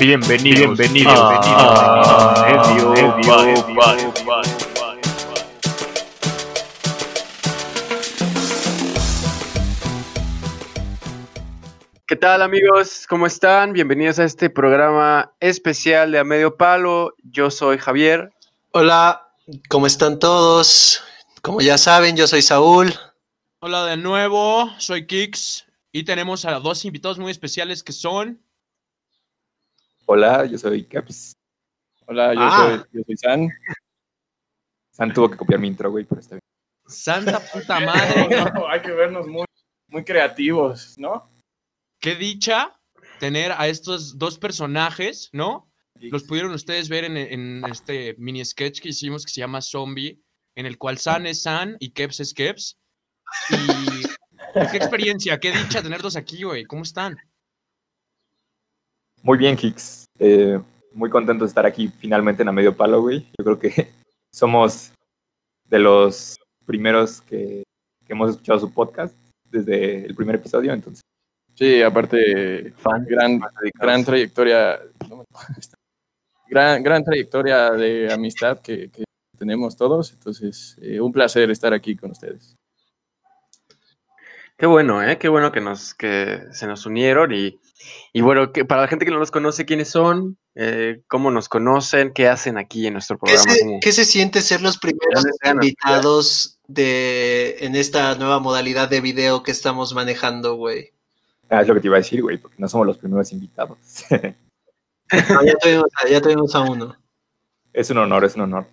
Bienvenido, bienvenido, ¿Qué tal amigos? ¿Cómo están? Bienvenidos a este programa especial de A Medio Palo. Yo soy Javier. Hola, ¿cómo están todos? Como ya saben, yo soy Saúl. Hola de nuevo, soy Kix y tenemos a dos invitados muy especiales que son Hola, yo soy Caps. Hola, yo, Ah. soy, yo soy San. San tuvo que copiar mi intro, güey, pero está bien. Santa puta madre. No, hay que vernos muy, muy creativos, ¿no? Qué dicha tener a estos dos personajes, ¿no? Los pudieron ustedes ver en, en este mini sketch que hicimos que se llama Zombie, en el cual San es San y Keps es Keps. Y qué experiencia, qué dicha tenerlos aquí, güey. ¿Cómo están? Muy bien, Kix. Eh, muy contento de estar aquí finalmente en A Medio Palo, güey. Yo creo que somos de los primeros que, que hemos escuchado su podcast desde el primer episodio, entonces. Sí, aparte, gran, gran trayectoria. no me- Gran, gran trayectoria de amistad que, que tenemos todos. Entonces, eh, un placer estar aquí con ustedes. Qué bueno, ¿eh? Qué bueno que, nos, que se nos unieron y, y bueno, que para la gente que no los conoce, ¿quiénes son? Eh, ¿Cómo nos conocen? ¿Qué hacen aquí en nuestro ¿Qué programa? se, ¿Cómo- qué se siente ser los primeros invitados de, en esta nueva modalidad de video que estamos manejando, güey? Ah, es lo que te iba a decir, güey, porque no somos los primeros invitados. No, ya, tuvimos, a- ya tuvimos a uno. es un honor, es un honor.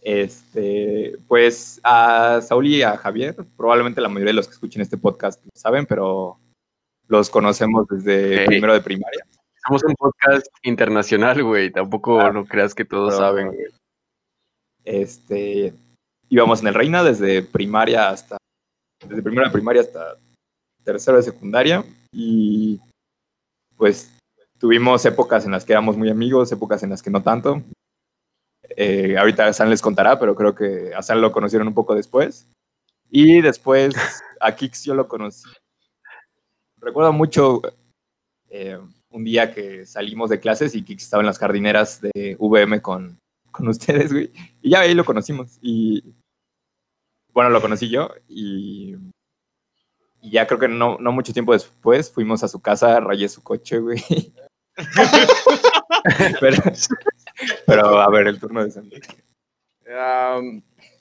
Este, pues a Saúl y a Javier, probablemente la mayoría de los que escuchen este podcast lo saben, pero los conocemos desde primero de primaria. Somos un podcast internacional, güey. Tampoco Claro. no creas que todos saben. güey. Este, íbamos en el Reina desde primaria hasta, desde primero de primaria hasta tercero de secundaria y pues tuvimos épocas en las que éramos muy amigos, épocas en las que no tanto. Eh, ahorita San les contará, pero creo que a San lo conocieron un poco después. Y después a Kix yo lo conocí. Recuerdo mucho eh, un día que salimos de clases y Kix estaba en las jardineras de VM con, con ustedes, güey. Y ya ahí lo conocimos. Y bueno, lo conocí yo. Y, ya creo que no, no mucho tiempo después fuimos a su casa, rayé su coche, güey. pero, a ver, el turno de Sandy.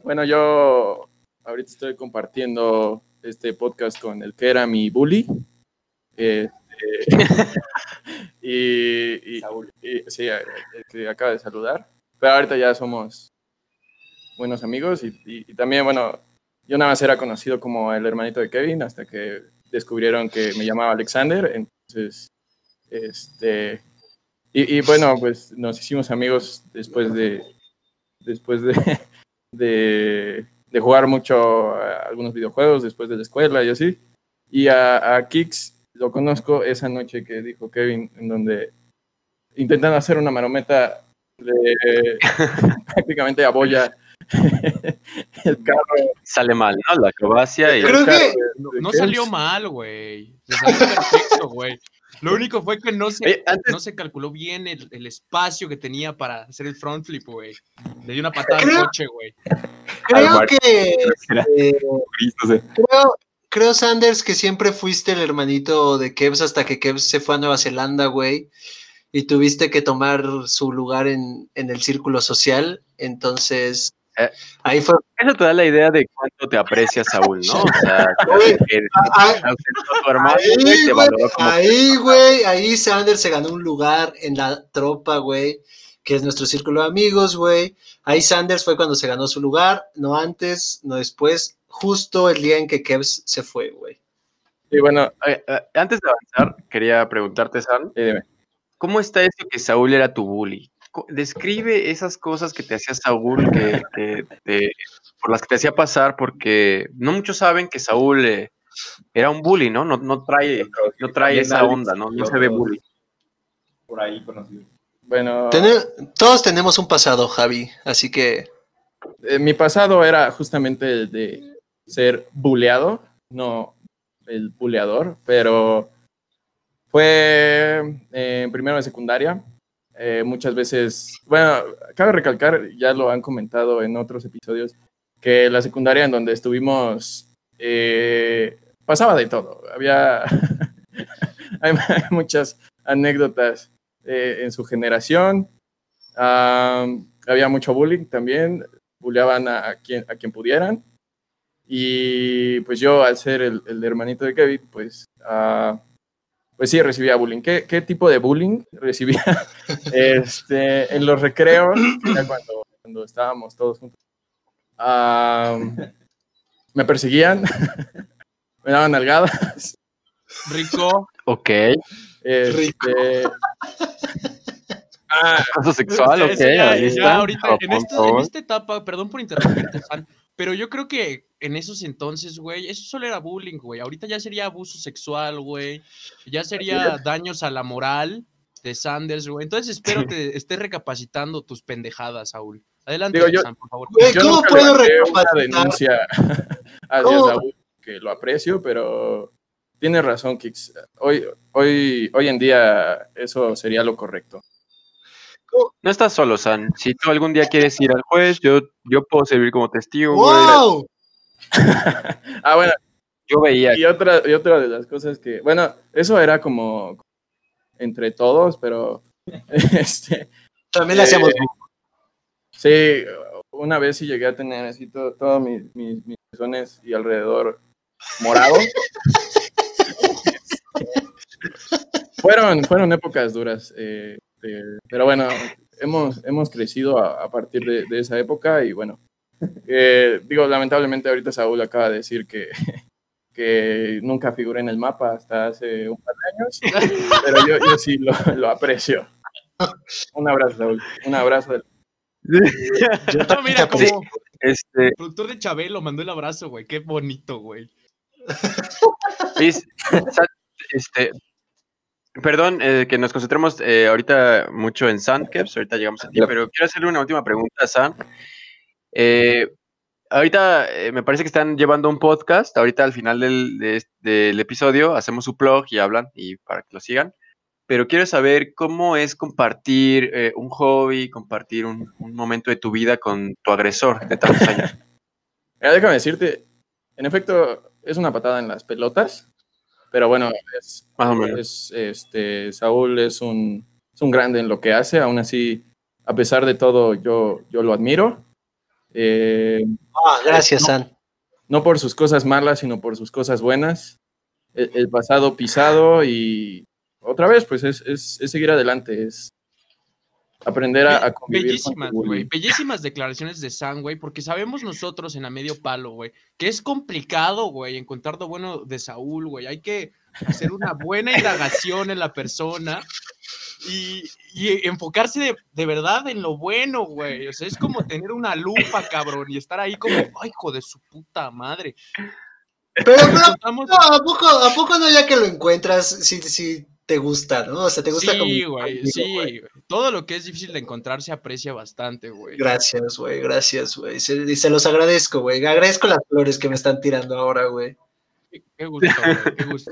Bueno, yo ahorita estoy compartiendo este podcast con el que era mi bully. Este, y, y- y- sí, que acaba de saludar. Pero ahorita ya somos buenos amigos y, y- también, bueno, yo nada más era conocido como el hermanito de Kevin hasta que descubrieron que me llamaba Alexander. Entonces, este, y, bueno, pues nos hicimos amigos después de, después de, de, de jugar mucho a algunos videojuegos después de la escuela y así. Y a, a Kix lo conozco esa noche que dijo Kevin, en donde intentan hacer una marometa de prácticamente aboya el carro. Sale mal, ¿no? La acrobacia y... Creo el carro que- de- No, de no Keps. salió mal, güey. Se salió perfecto, güey. Lo único fue que no se, Oye, antes- no se calculó bien el, el espacio que tenía para hacer el front flip, güey. Le dio una patada al coche, güey. Creo que, eh, creo, creo, Sanders, que siempre fuiste el hermanito de Kevs hasta que Kevs se fue a Nueva Zelanda, güey, y tuviste que tomar su lugar en, en el círculo social. Entonces, Eh, ahí fue. Eso te da la idea de cuánto te aprecia Saúl, ¿no? O sea, ah, ahí, güey, ahí Sanders se ganó un lugar en la tropa, güey, que es nuestro círculo de amigos, güey. Ahí Sanders fue cuando se ganó su lugar, no antes, no después, justo el día en que Kevs se fue, güey. Y bueno, Oye, eh, antes de avanzar, quería preguntarte, dime. ¿cómo está eso que Saúl era tu bully? Describe esas cosas que te hacía Saúl, que, que te- por las que te hacía pasar, porque no muchos saben que Saúl eh, era un bully, ¿no? No, no trae, no trae esa onda, ¿no? No se ve bully. Por ahí conocido. Bueno, todos tenemos un pasado, Javi, así que eh, mi pasado era justamente el de ser buleado, no el buleador, pero Fue eh, primero de secundaria. Eh, muchas veces, bueno, cabe recalcar, ya lo han comentado en otros episodios, que la secundaria en donde estuvimos eh, pasaba de todo. Había muchas anécdotas en su generación. Am, había mucho bullying también. Bulleaban a quien, a quien pudieran. Y pues yo, al ser el, el hermanito de Kevin, pues, ah, pues sí, recibía bullying. ¿Qué, qué tipo de bullying recibía? este, en los recreos, era cuando, cuando estábamos todos juntos. am, me perseguían, me daban nalgadas. Rico. Ok. Este, ah, Acoso sexual, ok. Ya- ahí ya ahorita, en, esta, en esta etapa, perdón por interrumpirte, San, pero yo creo que en esos entonces, güey, eso solo era bullying, güey. Ahorita ya sería abuso sexual, güey. Ya sería daños a la moral de Sanders, güey. Entonces espero que estés recapacitando tus pendejadas, Saúl. Adelante, Digo, yo- San, por favor. Güey, yo ¿cómo nunca puedo levanté una recapacitar? denuncia hacia ¿Cómo? Saúl, que lo aprecio, pero tienes razón, Kix. Hoy, hoy, hoy en día eso sería lo correcto. No estás solo, San. Si tú algún día quieres ir al juez, yo, yo puedo servir como testigo, güey. Ah, bueno, Yo veía. y otra, y otra de las cosas que, bueno, eso era como entre todos, pero este, También le hacíamos. Eh, sí, una vez sí llegué a tener así todo- todos mis, mis, mis pezones y alrededor morado. fueron, fueron épocas duras, eh, eh, pero bueno, hemos, hemos crecido a, a partir de, de esa época y bueno, eh, digo, lamentablemente ahorita Saúl acaba de decir que, que nunca figuré en el mapa hasta hace un par de años, pero yo, yo sí lo, lo aprecio. Un abrazo, Saúl. Un abrazo. del- No, mira, Sí. Este, productor de Chabelo mandó el abrazo, güey. Qué bonito, güey. Este, perdón eh, que nos concentremos eh, ahorita mucho en Sandcaps, ahorita llegamos a ti, pero quiero hacerle una última pregunta a San. Eh, ahorita eh, me parece que están llevando un podcast, ahorita al final del, de est- del episodio hacemos su blog y hablan y para que lo sigan, pero quiero saber cómo es compartir eh, un hobby, compartir un, un momento de tu vida con tu agresor de tantos años. Mira, déjame decirte, en efecto, es una patada en las pelotas, pero bueno, es, Más o menos. es, este, Saúl es un, es un grande en lo que hace, aún así, a pesar de todo, yo, yo lo admiro. Eh, Ah, gracias, San. no por sus cosas malas, sino por sus cosas buenas. El, el pasado pisado y otra vez, pues es, es- es seguir adelante, es aprender a, a convivir Bellísimas, güey. Bellísimas declaraciones de San, güey, porque sabemos nosotros en a medio palo, güey, que es complicado, güey, encontrar lo bueno de Saúl, güey. Hay que hacer una buena indagación en la persona y, y enfocarse de, de verdad en lo bueno, güey. O sea, es como tener una lupa, cabrón, y estar ahí como, ay, hijo de su puta madre. Pero, Encontramos- no, ¿a poco, ¿a poco no ya que lo encuentras, si, si te gusta, ¿no? O sea, te gusta Sí, como... güey, amigo, sí. güey. Todo lo que es difícil de encontrar se aprecia bastante, güey. Gracias, güey, gracias, güey. Se, y se los agradezco, güey. Agradezco las flores que me están tirando ahora, güey. Qué, qué gusto, güey, qué gusto.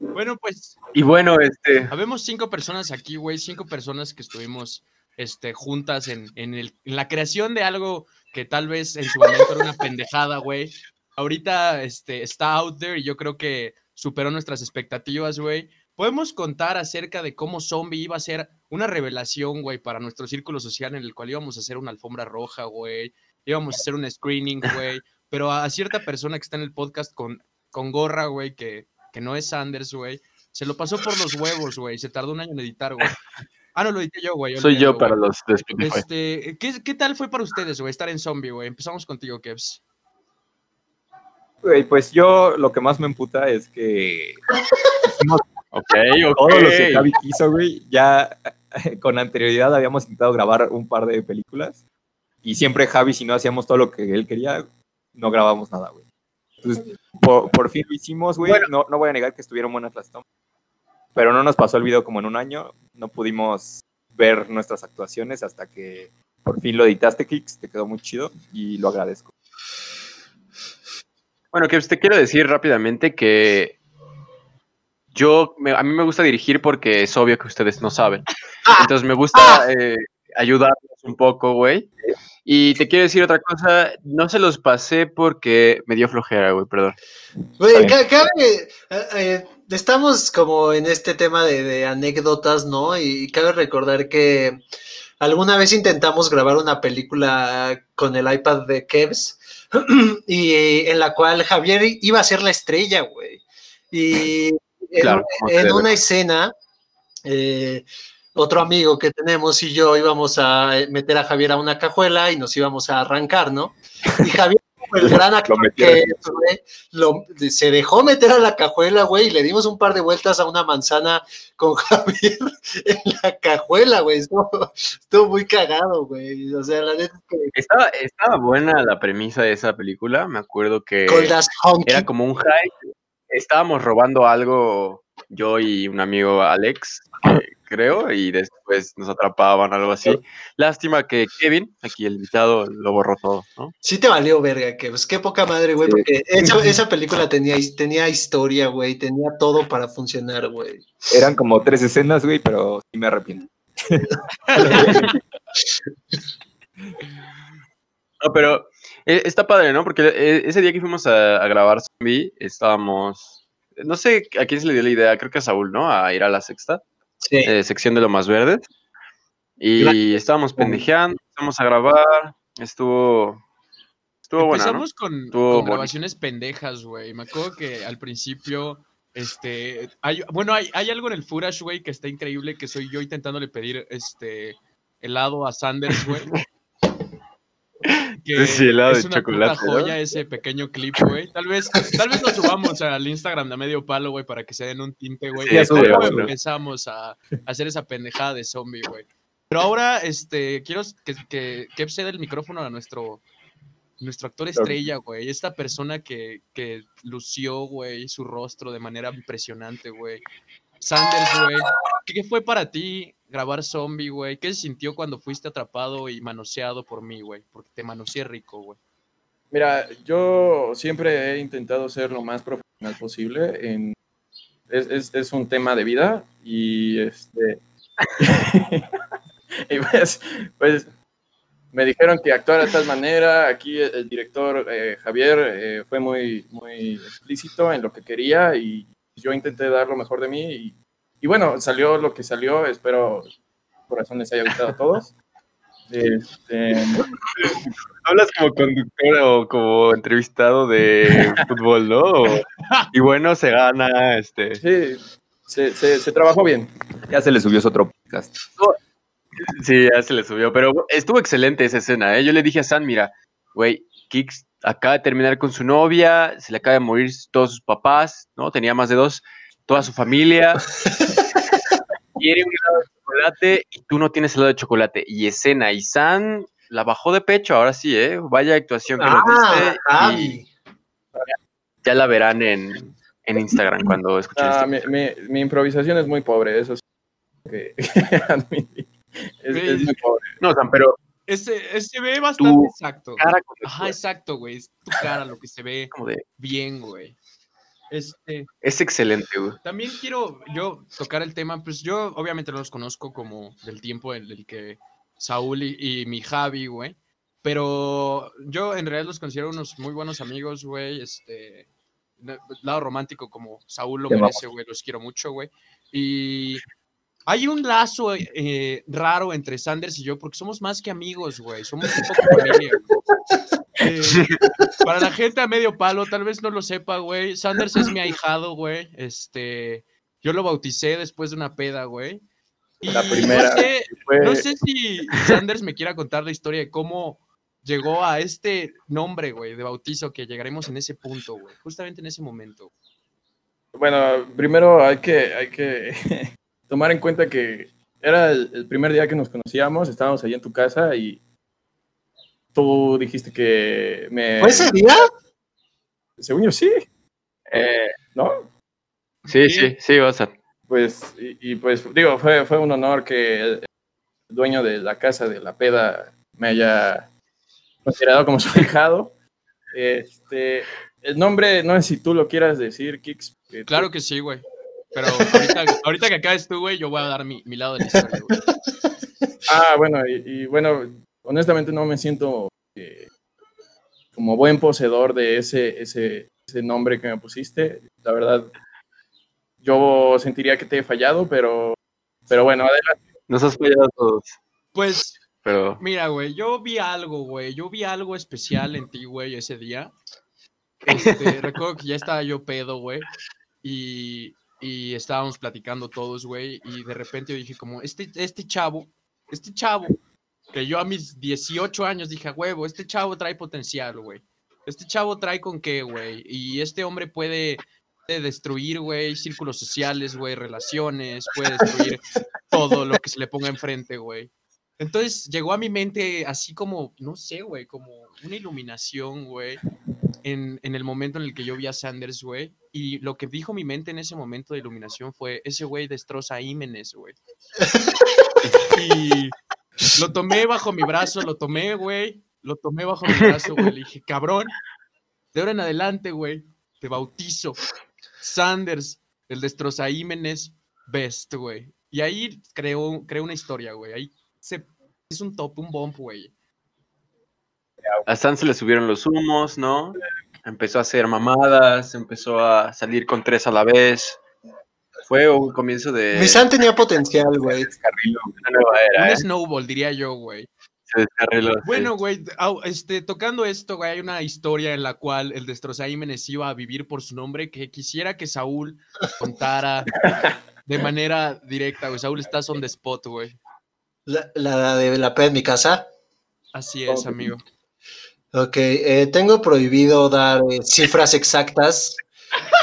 Bueno, pues Y bueno, este, Habemos cinco personas aquí, güey, cinco personas que estuvimos este, juntas en, en, el- en la creación de algo que tal vez en su momento era una pendejada, güey. Ahorita este, está out there y yo creo que superó nuestras expectativas, güey. Podemos contar acerca de cómo Zombie iba a ser una revelación, güey, para nuestro círculo social en el cual íbamos a hacer una alfombra roja, güey. Íbamos a hacer un screening, güey. Pero a cierta persona que está en el podcast con, con gorra, güey, que, que no es Sanders, güey, se lo pasó por los huevos, güey. Se tardó un año en editar, güey. Ah, no, lo edité yo, güey. soy yo olvídalo, para los de Spotify. Este, ¿qué, ¿Qué tal fue para ustedes, güey, estar en Zombie, güey? Empezamos contigo, Kevs. Güey, pues yo lo que más me emputa es que hicimos Ok, ok. todo lo que Javi quiso, güey. Ya con anterioridad habíamos intentado grabar un par de películas y siempre Javi, si no hacíamos todo lo que él quería, no grabamos nada, güey. Entonces, por, por fin lo hicimos, güey. No, no voy a negar que estuvieron buenas las tomas, pero no nos pasó el video como en un año. No pudimos ver nuestras actuaciones hasta que por fin lo editaste, Kix. Te quedó muy chido y lo agradezco. Bueno, que te quiero decir rápidamente que yo, me- a mí me gusta dirigir porque es obvio que ustedes no saben. Ah. Entonces me gusta eh, ayudarlos un poco, güey. Y te quiero decir otra cosa, no se los pasé porque me dio flojera, güey, perdón. Güey, cabe- eh, eh, estamos como en este tema de, de anécdotas, ¿no? Y cabe recordar que alguna vez intentamos grabar una película con el iPad de Kevs y en la cual Javier iba a ser la estrella, güey. Y en, Claro, una escena, eh, otro amigo que tenemos y yo íbamos a meter a Javier a una cajuela y nos íbamos a arrancar, ¿no? Y Javier, como el gran actor que es, güey, lo- se dejó meter a la cajuela, güey, y le dimos un par de vueltas a una manzana con Javier en la cajuela, güey. Estuvo, estuvo muy cagado, güey. O sea, la neta es que Estaba, estaba buena la premisa de esa película, me acuerdo que con las honky- era como un hype. Estábamos robando algo, yo y un amigo Alex, eh, creo, y después nos atrapaban, algo así. Lástima que Kevin, aquí el invitado, lo borró todo, ¿no? Sí te valió verga, que pues qué poca madre, güey, Sí. porque esa, esa película tenía, tenía historia, güey, tenía todo para funcionar, güey. Eran como tres escenas, güey, pero sí me arrepiento. No, pero eh, está padre, ¿no? Porque eh, ese día que fuimos a, a grabar Zombie, estábamos. No sé a quién se le dio la idea, creo que a Saúl, ¿no? A ir a la sexta, Sí. eh, sección de lo más verdes. Y estábamos pendejeando, empezamos a grabar, estuvo. Estuvo buena, ¿no? Empezamos con, Estuvo con bonito. grabaciones pendejas, güey. Me acuerdo que al principio, este, hay, bueno, hay, hay algo en el Furash, güey, que está increíble, que soy yo intentándole pedir, este, helado a Sanders, güey. Que Sí, helado es de una chocolate, puta ¿no? joya ese pequeño clip, güey. Tal vez, tal vez lo subamos al Instagram de medio palo, güey, para que se den un tinte, güey. Sí, Y eso luego ser. empezamos a, a hacer esa pendejada de zombie, güey. Pero ahora, este, quiero que, que, que ceda el micrófono a nuestro, nuestro actor estrella, güey. Esta persona que, que lució, güey, su rostro de manera impresionante, güey. Sanders, güey. ¿Qué, qué fue para ti grabar zombie, güey? ¿Qué se sintió cuando fuiste atrapado y manoseado por mí, güey? Porque te manoseé rico, güey. Mira, yo siempre he intentado ser lo más profesional posible. En, es, es- es un tema de vida y este. y pues, pues me dijeron que actuara de tal manera. Aquí el, el director eh, Javier eh, fue muy, muy explícito en lo que quería y yo intenté dar lo mejor de mí. Y, y bueno, salió lo que salió. Espero corazón les haya gustado a todos. Este, Hablas como conductor o como entrevistado de fútbol, ¿no? O- y bueno, se gana, este. sí, se, se- se trabajó bien. Ya se le subió su otro podcast. Sí, ya se le subió, pero estuvo excelente esa escena, ¿eh? Yo le dije a San, mira, güey, Kix acaba de terminar con su novia, se le acaba de morir todos sus papás, ¿no? Tenía más de dos, toda su familia. Quiere un helado de chocolate y tú no tienes helado de chocolate. Y escena, y San la bajó de pecho, ahora sí, ¿eh? Vaya actuación que nos Ah, diste. y Javi. ya la verán en, en Instagram cuando escuchen Ah, esto. mi, mi- mi improvisación es muy pobre, eso sí. que. Es, es muy pobre. No, San, pero Ese, se ve bastante Tu exacto. cara Ajá, exacto, güey. Es tu cara lo que se ve como de, bien, güey. Este, es excelente, güey. También quiero yo tocar el tema, pues yo obviamente no los conozco como del tiempo en el que Saúl y, y mi Javi, güey, pero yo en realidad los considero unos muy buenos amigos, güey, este, lado romántico como Saúl lo merece, güey, los quiero mucho, güey, y hay un lazo eh, raro entre Sanders y yo porque somos más que amigos, güey, somos un poco familia. Eh, para la gente a medio palo, tal vez no lo sepa, güey. Sanders es mi ahijado, güey. Este, yo lo bauticé después de una peda, güey. Y La primera. No sé, Fue- no sé si Sanders me quiera contar la historia de cómo llegó a este nombre, güey, de bautizo, que llegaremos en ese punto, güey. Justamente en ese momento. Bueno, primero hay que, hay que tomar en cuenta que era el, el primer día que nos conocíamos, estábamos ahí en tu casa y tú dijiste que me... ¿Fue ese día? Según yo sí, Eh, ¿no? sí, Sí. sí, sí, vas a. Pues, y, y pues digo, fue, fue un honor que el dueño de la casa de la peda me haya considerado como su hijado. Este, el nombre, no sé si tú lo quieras decir, Kix. que tú- Claro que sí, güey. Pero ahorita, ahorita que acabes tú, güey, yo voy a dar mi, mi lado de la historia, güey. Ah, bueno, y, y bueno, honestamente no me siento eh, como buen poseedor de ese, ese, ese nombre que me pusiste. La verdad, yo sentiría que te he fallado, pero, pero bueno, adelante. Nos has fallado a todos. Pues, Pero mira, güey, yo vi algo, güey. Yo vi algo especial en ti, güey, ese día. Este, recuerdo que ya estaba yo pedo, güey. Y, y estábamos platicando todos, güey. Y de repente yo dije, como, este, este chavo, este chavo, que yo a mis 18 años dije, "A huevo, este chavo trae potencial, güey. Este chavo trae con qué, güey. Y este hombre puede destruir, güey, círculos sociales, güey, relaciones, puede destruir todo lo que se le ponga enfrente, güey. Entonces llegó a mi mente así como, no sé, güey, como una iluminación, güey, en, en el momento en el que yo vi a Sanders, güey. Y lo que dijo mi mente en ese momento de iluminación fue, ese güey destroza a güey. Y lo tomé bajo mi brazo, lo tomé, güey. Lo tomé bajo mi brazo, güey. Le dije, cabrón, de ahora en adelante, güey, te bautizo. Sanders, el destroza Ímenes, best, güey. Y ahí creó, creó una historia, güey. Ahí es un top, un bomb, güey. A Stan se le subieron los humos, ¿no? Empezó a hacer mamadas, empezó a salir con tres a la vez. Fue un comienzo de Mi San tenía potencial, güey. Un ¿eh? snowball, diría yo, güey. Se descarriló. sí. Bueno, güey, este, tocando esto, güey, hay una historia en la cual el Destrozaímenes iba a vivir por su nombre que quisiera que Saúl contara de manera directa, güey. Saúl, estás on the spot, güey. La, la de la peda en mi casa. Así es, amigo. Ok, eh, tengo prohibido dar eh, cifras exactas.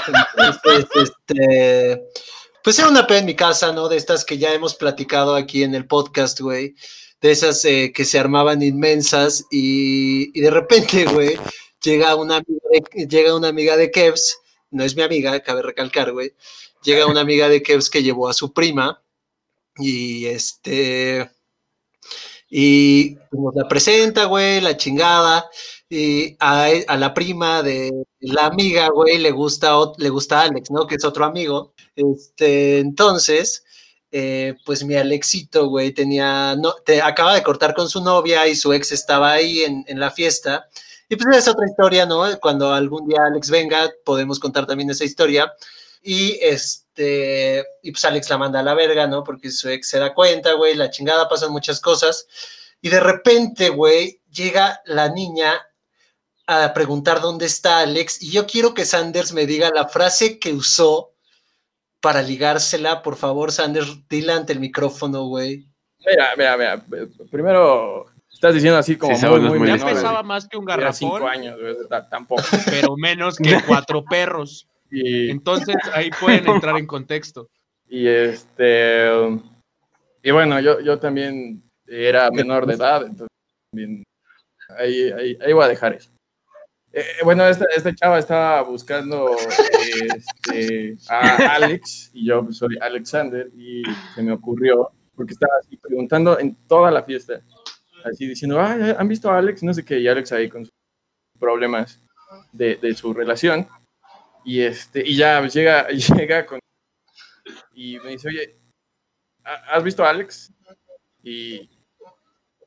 Entonces, este, pues era una peda en mi casa, ¿no? De estas que ya hemos platicado aquí en el podcast, güey. De esas eh, que se armaban inmensas y, y de repente, güey, llega una, llega una amiga de Kevs, no es mi amiga, cabe recalcar, güey. Llega una amiga de Kevs que llevó a su prima y este... Y pues, la presenta, güey, la chingada. Y a, e- a la prima de la amiga, güey, le gusta, le gusta Alex, ¿no? Que es otro amigo. Este, entonces, eh, pues mi Alexito, güey, tenía, no, te, acaba de cortar con su novia y su ex estaba ahí en, en la fiesta. Y pues es otra historia, ¿no? Cuando algún día Alex venga, podemos contar también esa historia. Y este, y pues Alex la manda a la verga, ¿no? Porque su ex se da cuenta, güey, la chingada, pasan muchas cosas. Y de repente, güey, llega la niña a preguntar dónde está Alex. Y yo quiero que Sanders me diga la frase que usó para ligársela. Por favor, Sanders, dila ante el micrófono, güey. Mira, mira, mira. Primero, estás diciendo así como Sí, muy, muy muy Ya pesaba más que un Tenía cinco garrafón, años, güey, tampoco. pero menos que cuatro perros. Y, Entonces ahí pueden entrar en contexto. y este. Y bueno, yo, yo también era menor de edad, entonces también. Ahí, ahí, ahí voy a dejar eso. Eh, bueno, esta, esta chava estaba buscando este, a Alex y yo pues, soy Alexander y se me ocurrió, porque estaba así preguntando en toda la fiesta, así diciendo, "Ay, ¿han visto a Alex? No sé qué, y Alex ahí con sus problemas de, de su relación. Y, este, y ya llega, llega con... Y me dice, oye, ¿ha- ¿has visto a Alex? Y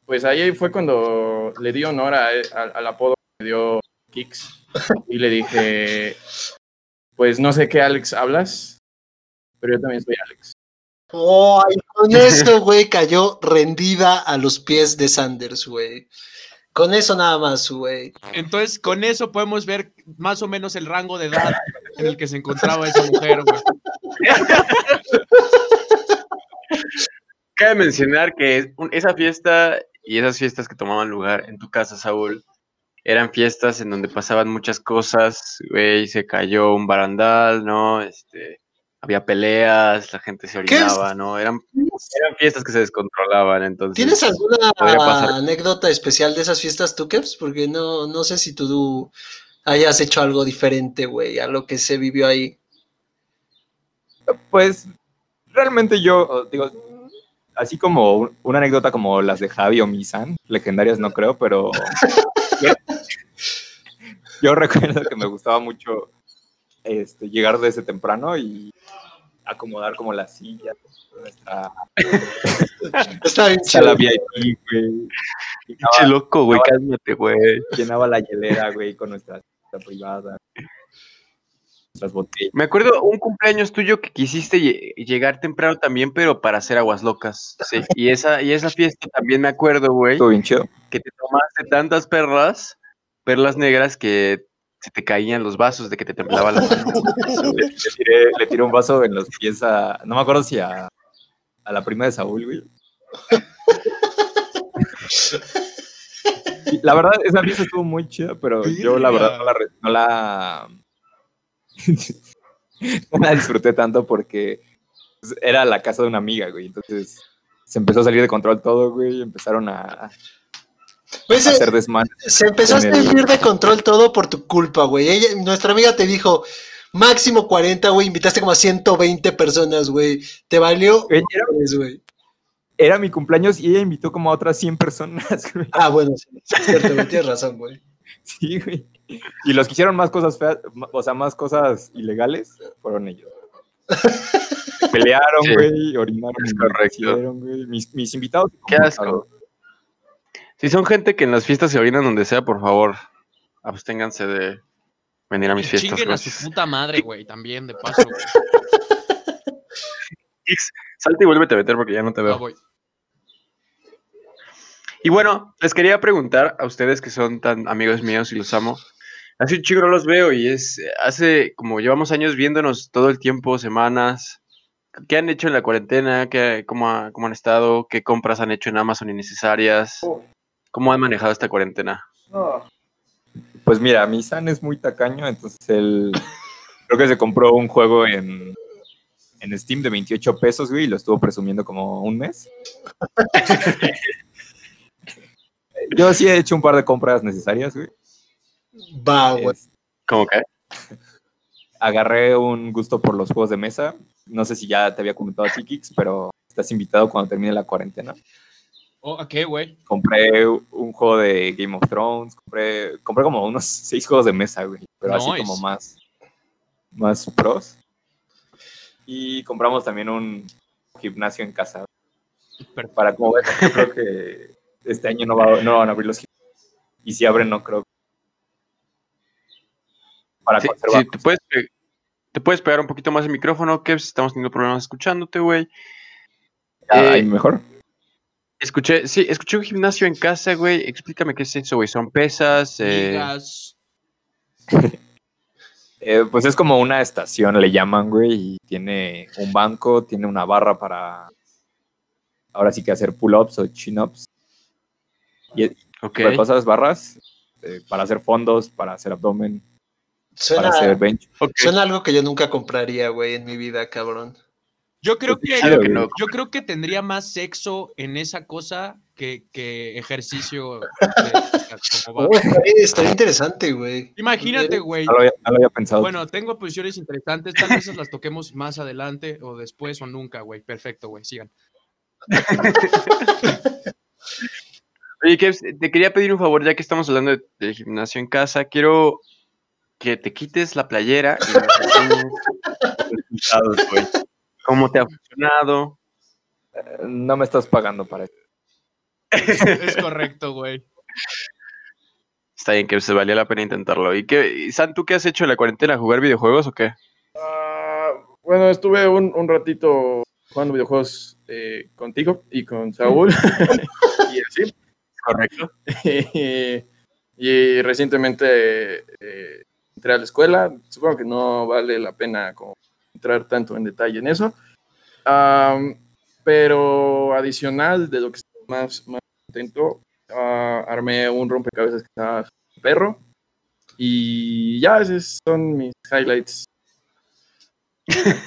pues ahí fue cuando le di honor al apodo que dio Kix. Y le dije, pues no sé qué Alex hablas, pero yo también soy Alex. Oh, y con eso, güey, cayó rendida a los pies de Sanders, güey. Con eso nada más, güey. Entonces, con eso podemos ver más o menos el rango de edad en el que se encontraba esa mujer, güey. Cabe mencionar que esa fiesta y esas fiestas que tomaban lugar en tu casa, Saúl, eran fiestas en donde pasaban muchas cosas, güey, se cayó un barandal, ¿no? Este, había peleas, la gente se orinaba, ¿no? Eran, eran fiestas que se descontrolaban, entonces. ¿Tienes alguna anécdota especial de esas fiestas, tú, Kevs? Porque no, no sé si tú hayas hecho algo diferente, güey, a lo que se vivió ahí. Pues realmente yo, digo, así como un- una anécdota como las de Javi o Misan, legendarias no creo, pero yo, yo recuerdo que me gustaba mucho este, llegar desde temprano y acomodar como la silla, nuestra Está bien chido. VIP, güey. Pinche loco, güey, cálmate, güey. llenaba la hielera, güey, con nuestra privada. Nuestras botellas. Me acuerdo un cumpleaños tuyo que quisiste lle- llegar temprano también, pero para hacer aguas locas. Sí. Y esa, y esa fiesta también me acuerdo, güey, Estuvo bien chido. que te tomaste tantas perlas, perlas negras que se te caían los vasos de que te temblaba la mano. Le, le tiré, un vaso en los pies a. No me acuerdo si a, a la prima de Saúl, güey. La verdad, esa fiesta estuvo muy chida, pero yo la verdad no la, no la, no la disfruté tanto porque era la casa de una amiga, güey. Entonces se empezó a salir de control todo, güey. Empezaron a, Güey, se, hacer desmanes. se empezó a salir de control todo por tu culpa, güey. Ella- nuestra amiga te dijo máximo 40, güey. Invitaste como a 120 personas, güey. Te valió, Güey, Era, güey. era mi cumpleaños y ella invitó como a otras 100 personas, güey. Ah, bueno, sí, es cierto, güey. Tienes razón, güey. Sí, güey. Y los que hicieron más cosas feas, o sea, más cosas ilegales, fueron ellos. Se pelearon, Sí. güey, orinaron, Es correcto. hicieron, güey. Mis, mis invitados. Qué asco. Si son gente que en las fiestas se orinan donde sea, por favor, absténganse de venir a mis fiestas. Chinguen a su puta madre, güey, también, de paso, Salta y vuélvete a meter porque ya no te veo. voy. Y bueno, les quería preguntar a ustedes que son tan amigos míos y los amo. Hace un chico no los veo y es hace como llevamos años viéndonos todo el tiempo, semanas. ¿Qué han hecho en la cuarentena? ¿Qué, cómo, ha- ¿Cómo han estado? ¿Qué compras han hecho en Amazon innecesarias? ¿Cómo han manejado esta cuarentena? No, Pues mira, mi San es muy tacaño, entonces él creo que se compró un juego en, en Steam de 28 pesos, güey, y lo estuvo presumiendo como un mes. Yo sí he hecho un par de compras necesarias, güey. Va, güey. ¿Cómo que? agarré un gusto por los juegos de mesa. No sé si ya te había comentado a ti, Kix, pero estás invitado cuando termine la cuarentena. Oh, ¿a qué, güey? Compré un juego de Game of Thrones, compré, compré como unos seis juegos de mesa, güey, pero así como más, más pros. Y compramos también un gimnasio en casa. Perfecto. Para como ves, yo creo que este año no, va- no van a abrir los gimnasios. Y si abren, no creo. Para Sí, conservar. sí, te, puedes, te puedes pegar un poquito más el micrófono, que estamos teniendo problemas escuchándote, güey. Ya, eh, ahí mejor. Escuché, sí, escuché un gimnasio en casa, güey. Explícame qué es eso, güey. ¿Son pesas? Eh. Eh, pues es como una estación, le llaman, güey, y tiene un banco, tiene una barra para ahora sí que hacer pull-ups o chin-ups. Y ese ok. tipo de cosas, barras, eh, para hacer fondos, para hacer abdomen, Suena, para hacer bench. ok. suena algo que yo nunca compraría, güey, en mi vida, cabrón. Yo creo Pues, que, claro que que no. yo creo que tendría más sexo en esa cosa que, que ejercicio. como va. Oh, estaría interesante, güey. Imagínate, güey. No lo había, no lo había pensado. Bueno, tengo posiciones interesantes. Tal vez las toquemos más adelante o después o nunca, güey. Perfecto, güey. Sigan. Oye, Kevs, te quería pedir un favor, ya que estamos hablando de- gimnasio en casa. Quiero que te quites la playera y nos ¿Cómo te ha funcionado? Eh, no me estás pagando para eso. Es correcto, güey. Está bien, que se valía la pena intentarlo. ¿Y qué, y, San, tú qué has hecho en la cuarentena? ¿Jugar videojuegos o qué? Ah, bueno, estuve un, un ratito jugando videojuegos eh, contigo y con Saúl. y así. Correcto. y recientemente eh, entré a la escuela. Supongo que no vale la pena como entrar tanto en detalle en eso. Am, pero adicional de lo que estoy más, más contento, ah, armé un rompecabezas que estaba perro. Y ya, esos son mis highlights.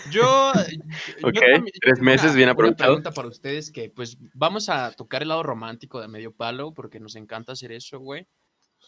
Yo. yo Ok, también- yo tres tengo meses una- bien una aprovechados. pregunta para ustedes que, pues, vamos a tocar el lado romántico de medio palo porque nos encanta hacer eso, güey.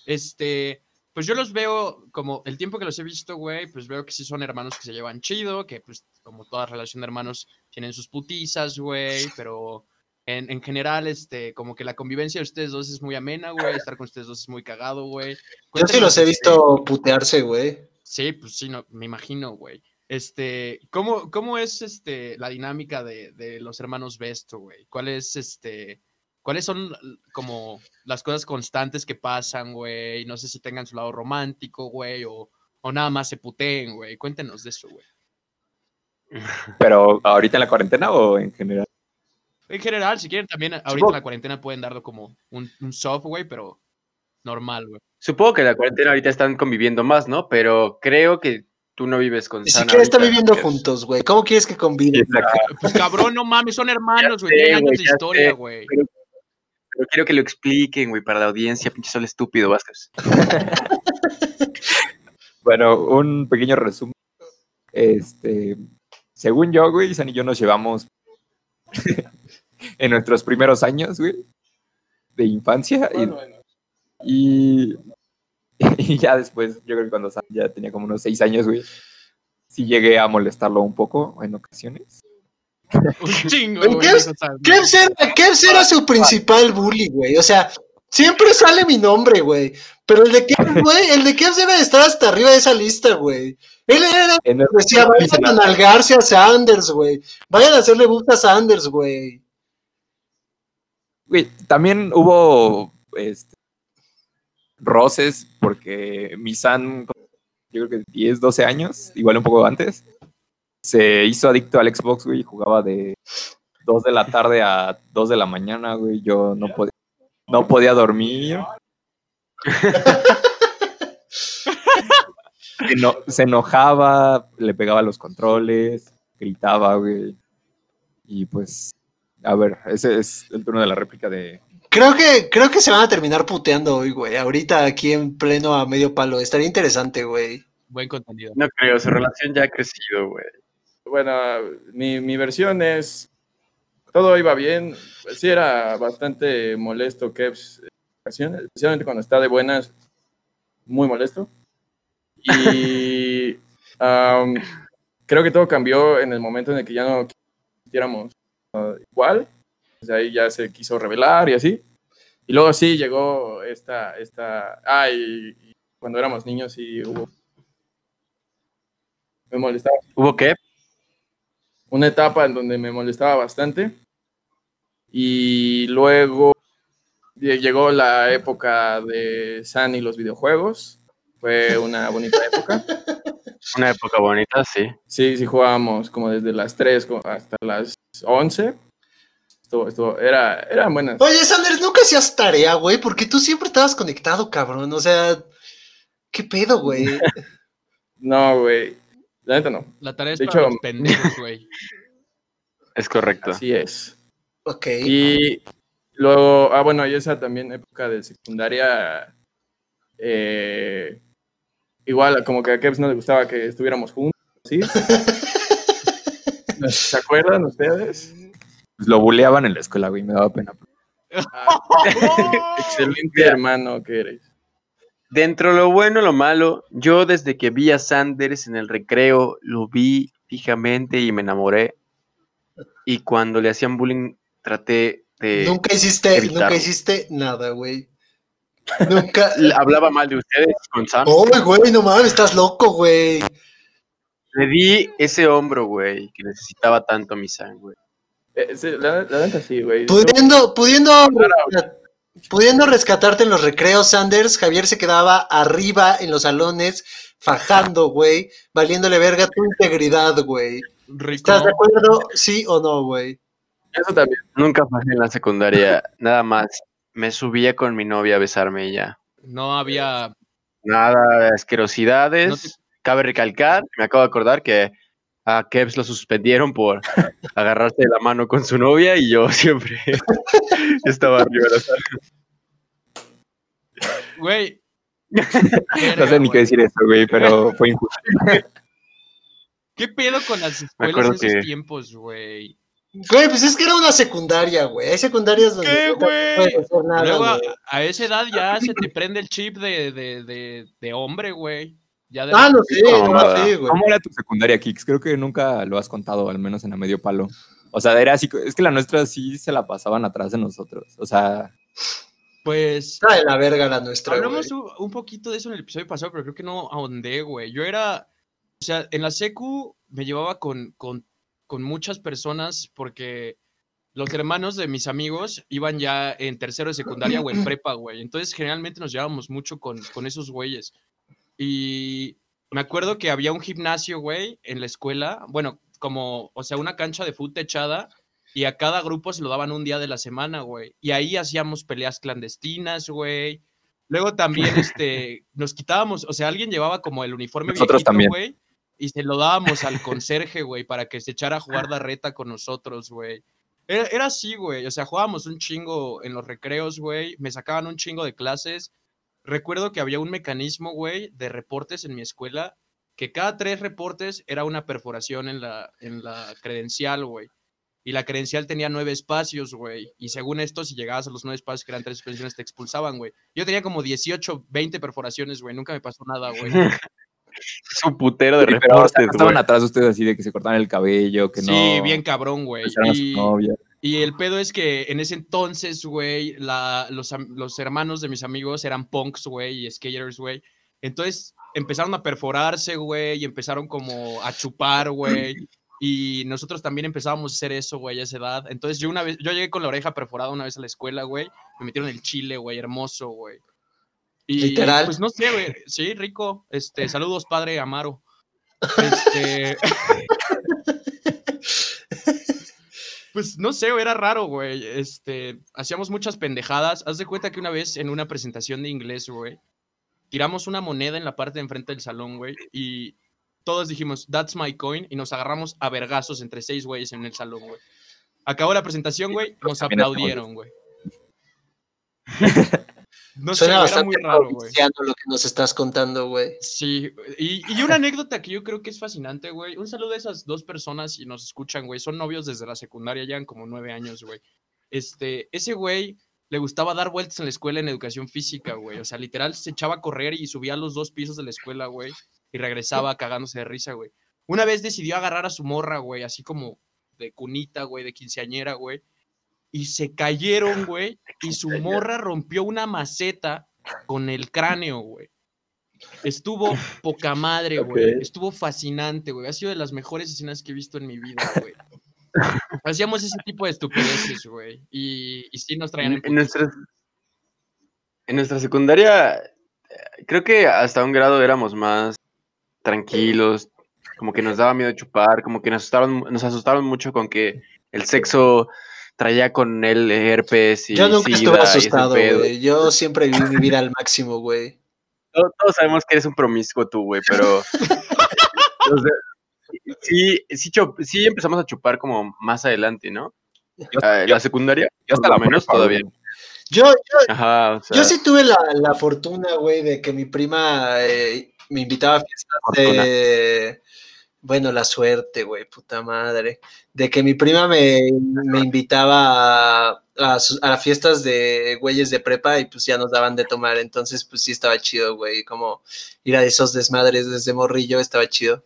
Este. Pues yo los veo como el tiempo que los he visto, güey, pues veo que sí son hermanos que se llevan chido, que pues como toda relación de hermanos tienen sus putizas, güey, pero en, en general, este, como que la convivencia de ustedes dos es muy amena, güey, estar con ustedes dos es muy cagado, güey. Yo sí los he este, visto putearse, güey. Sí, pues sí, no, me imagino, güey. Este, ¿cómo, cómo es este, la dinámica de, de los hermanos Besto, güey? ¿Cuál es este, ¿Cuáles son como las cosas constantes que pasan, güey? No sé si tengan su lado romántico, güey, o, o nada más se puteen, güey. Cuéntenos de eso, güey. Pero ahorita en la cuarentena o en general. En general, si quieren, también ahorita Supongo- en la cuarentena pueden darlo como un, un soft, güey, pero normal, güey. Supongo que en la cuarentena ahorita están conviviendo más, ¿no? Pero creo que tú no vives con Ni Sana siquiera están viviendo juntos, güey. ¿Cómo quieres que conviven? Exacto. Pues cabrón, no mames, son hermanos, güey. Tienen años de historia, güey. Pero quiero que lo expliquen, güey, para la audiencia, pinche sol estúpido, Vázquez. Bueno, un pequeño resumen. Este, según yo, güey, San y yo nos llevamos en nuestros primeros años, güey, de infancia. y- Bueno, bueno. Y, y ya después, yo creo que cuando Sam ya tenía como unos seis años, güey, sí llegué a molestarlo un poco en ocasiones. Un chingo, Güey, güey. ¿qué es- o sea, Kevs era, Kevs era su principal bully, güey. O sea, siempre sale mi nombre, güey. Pero el de Kevs, güey, el de Kevs debe de estar hasta arriba de esa lista, güey. Él era el- decía, vayan a nalgarse a Sanders, güey. Vayan a hacerle busta a Sanders, güey. Güey, también hubo este, roces porque mi San, yo creo que 10, 12 años, igual un poco antes, se hizo adicto al Xbox, güey, y jugaba de 2 de la tarde a 2 de la mañana, güey. Yo no podía, no podía dormir. Se eno- se enojaba, le pegaba los controles, gritaba, güey. Y pues, a ver, ese es el turno de la réplica de, Creo que, creo que se van a terminar puteando hoy, güey. Ahorita aquí en pleno a medio palo. Estaría interesante, güey. Buen contenido. No creo, su relación ya ha crecido, güey. Bueno, mi, mi versión es, todo iba bien, sí era bastante molesto Kevs especialmente cuando está de buenas, muy molesto. Y am, creo que todo cambió en el momento en el que ya no quisiéramos uh, igual, sea, ahí ya se quiso revelar y así. Y luego sí llegó esta, esta, ah, y, y cuando éramos niños sí hubo, me molestaba ¿Hubo qué? Una etapa en donde me molestaba bastante. Y luego lle- llegó la época de San y los videojuegos. Fue una bonita época. Una época bonita, sí. Sí, sí jugábamos como desde las 3 co- hasta las 11. Estuvo, estuvo, era, eran buenas. Oye, Sanders, nunca hacías tarea, güey, porque tú siempre estabas conectado, cabrón. O sea, ¿qué pedo, güey? No, güey. La neta no. La tarea es De para hecho- los pendejos, güey. Es correcto. Así es. Ok. Y luego, ah, bueno, y esa también época de secundaria, eh, igual como que a Kevs no le gustaba que estuviéramos juntos, ¿sí? ¿Se acuerdan ustedes? pues, lo buleaban en la escuela, güey, me daba pena. Ah, excelente hermano que eres. Dentro de lo bueno y lo malo, yo desde que vi a Sanders en el recreo, lo vi fijamente y me enamoré. Y cuando le hacían bullying, traté de... nunca hiciste, evitarlo. nunca hiciste nada, güey. Nunca. Hablaba mal de ustedes con Sam. Oh, güey, no mames, estás loco, güey. Le di ese hombro, güey, que necesitaba tanto mi Sam, güey. Eh, sí, la, la neta sí, güey. Pudiendo, pudiendo, pudiendo rescatarte en los recreos, Sanders, Javier se quedaba arriba en los salones, fajando, güey, valiéndole verga tu integridad, güey. ¿Estás de acuerdo? ¿Sí o no, güey? Eso también. Nunca fajé en la secundaria, nada más. Me subía con mi novia a besarme y ya. No había. Nada de asquerosidades. No te- Cabe recalcar, me acabo de acordar que a Kevs lo suspendieron por agarrarse de la mano con su novia y yo siempre estaba arriba de la sala. Güey. No sé ni qué decir eso, güey, pero fue injusto. ¿Qué pedo con las escuelas en esos que- tiempos, güey? Güey, pues es que era una secundaria, güey. Hay secundarias donde ¿Qué, no puedes güey? hacer nada, Luego, a esa edad ya se te prende el chip de, de, de, de hombre, güey. Ya de Ah, no sé, No, no, sí, güey. ¿Cómo era tu secundaria, Kix? Creo que nunca lo has contado, al menos en a medio palo. O sea, era así, es que la nuestra sí se la pasaban atrás de nosotros. O sea, Pues. Está de la verga la nuestra, güey. Hablamos un, un poquito de eso en el episodio pasado, pero creo que no ahondé, güey. Yo era sea, en la secu me llevaba con, con, con muchas personas porque los hermanos de mis amigos iban ya en tercero de secundaria o en prepa, güey. Entonces, generalmente nos llevábamos mucho con, con esos güeyes. Y me acuerdo que había un gimnasio, güey, en la escuela. Bueno, como, o sea, una cancha de fútbol techada. Y a cada grupo se lo daban un día de la semana, güey. Y ahí hacíamos peleas clandestinas, güey. Luego también, este, nos quitábamos, o sea, alguien llevaba como el uniforme Nosotros viejito, también. güey. Y se lo dábamos al conserje, güey, para que se echara a jugar la reta con nosotros, güey. Era, era así, güey. O sea, jugábamos un chingo en los recreos, güey. Me sacaban un chingo de clases. Recuerdo que había un mecanismo, güey, de reportes en mi escuela, que cada tres reportes era una perforación en la, en la credencial, güey. Y la credencial tenía nueve espacios, güey. Y según esto, si llegabas a los nueve espacios, que eran tres expresiones, te expulsaban, güey. Yo tenía como 18, 20 perforaciones, güey. Nunca me pasó nada, güey. Es un putero de Sí, pero o sea, reportes, estaban atrás de ustedes así de que se cortaban el cabello, que no. Sí, bien cabrón, güey. Y. y el pedo es que en ese entonces, güey, los, los hermanos de mis amigos eran punks, güey, y skaters, güey. Entonces empezaron a perforarse, güey, y empezaron como a chupar, güey. Y nosotros también empezábamos a hacer eso, güey, a esa edad. Entonces yo una vez, yo llegué con la oreja perforada una vez a la escuela, güey. Me metieron el chile, güey, hermoso, güey. Y, Literal. Pues no sé, güey. Sí, rico. Este, saludos, padre Amaro. Este. Pues no sé, era raro, güey. Este, hacíamos muchas pendejadas. Haz de cuenta que una vez en una presentación de inglés, güey, tiramos una moneda en la parte de enfrente del salón, güey, y todos dijimos, that's my coin, y nos agarramos a vergazos entre seis güeyes en el salón, güey. Acabó la presentación, güey, nos aplaudieron, güey. No sé, Suena era bastante muy raro, lo que nos estás contando, güey. Sí, y, y una anécdota que yo creo que es fascinante, güey. Un saludo a esas dos personas y nos escuchan, güey. Son novios desde la secundaria, llevan como nueve años, güey. Este, ese güey le gustaba dar vueltas en la escuela en educación física, güey. O sea, literal se echaba a correr y subía a los dos pisos de la escuela, güey. Y regresaba cagándose de risa, güey. Una vez decidió agarrar a su morra, güey, así como de cunita, güey, de quinceañera, güey. Y se cayeron, güey. Y su morra rompió una maceta con el cráneo, güey. Estuvo poca madre, güey. Estuvo fascinante, güey. Ha sido de las mejores escenas que he visto en mi vida, güey. Hacíamos ese tipo de estupideces, güey. Y, y sí nos traían en En, en nuestra, en nuestra secundaria, eh, creo que hasta un grado éramos más tranquilos, como que nos daba miedo chupar, como que nos asustaron, nos asustaron mucho con que el sexo traía con él herpes y Yo nunca sida estuve asustado, güey. Yo siempre viví mi vida al máximo, güey. Todos, todos sabemos que eres un promiscuo tú, güey, pero... o sea, sí, sí, chup- sí empezamos a chupar como más adelante, ¿no? Yo, Ah, yo- la secundaria, yo hasta la lo menos prepa, todavía. Yo, yo, Ajá, o sea, yo sí tuve la, la fortuna, güey, de que mi prima eh, me invitaba a fiestas de... Bueno, la suerte, güey, puta madre. De que mi prima me, me invitaba a, a fiestas de güeyes de prepa y pues ya nos daban de tomar. Entonces, pues sí estaba chido, güey. Como ir a esos desmadres desde morrillo estaba chido.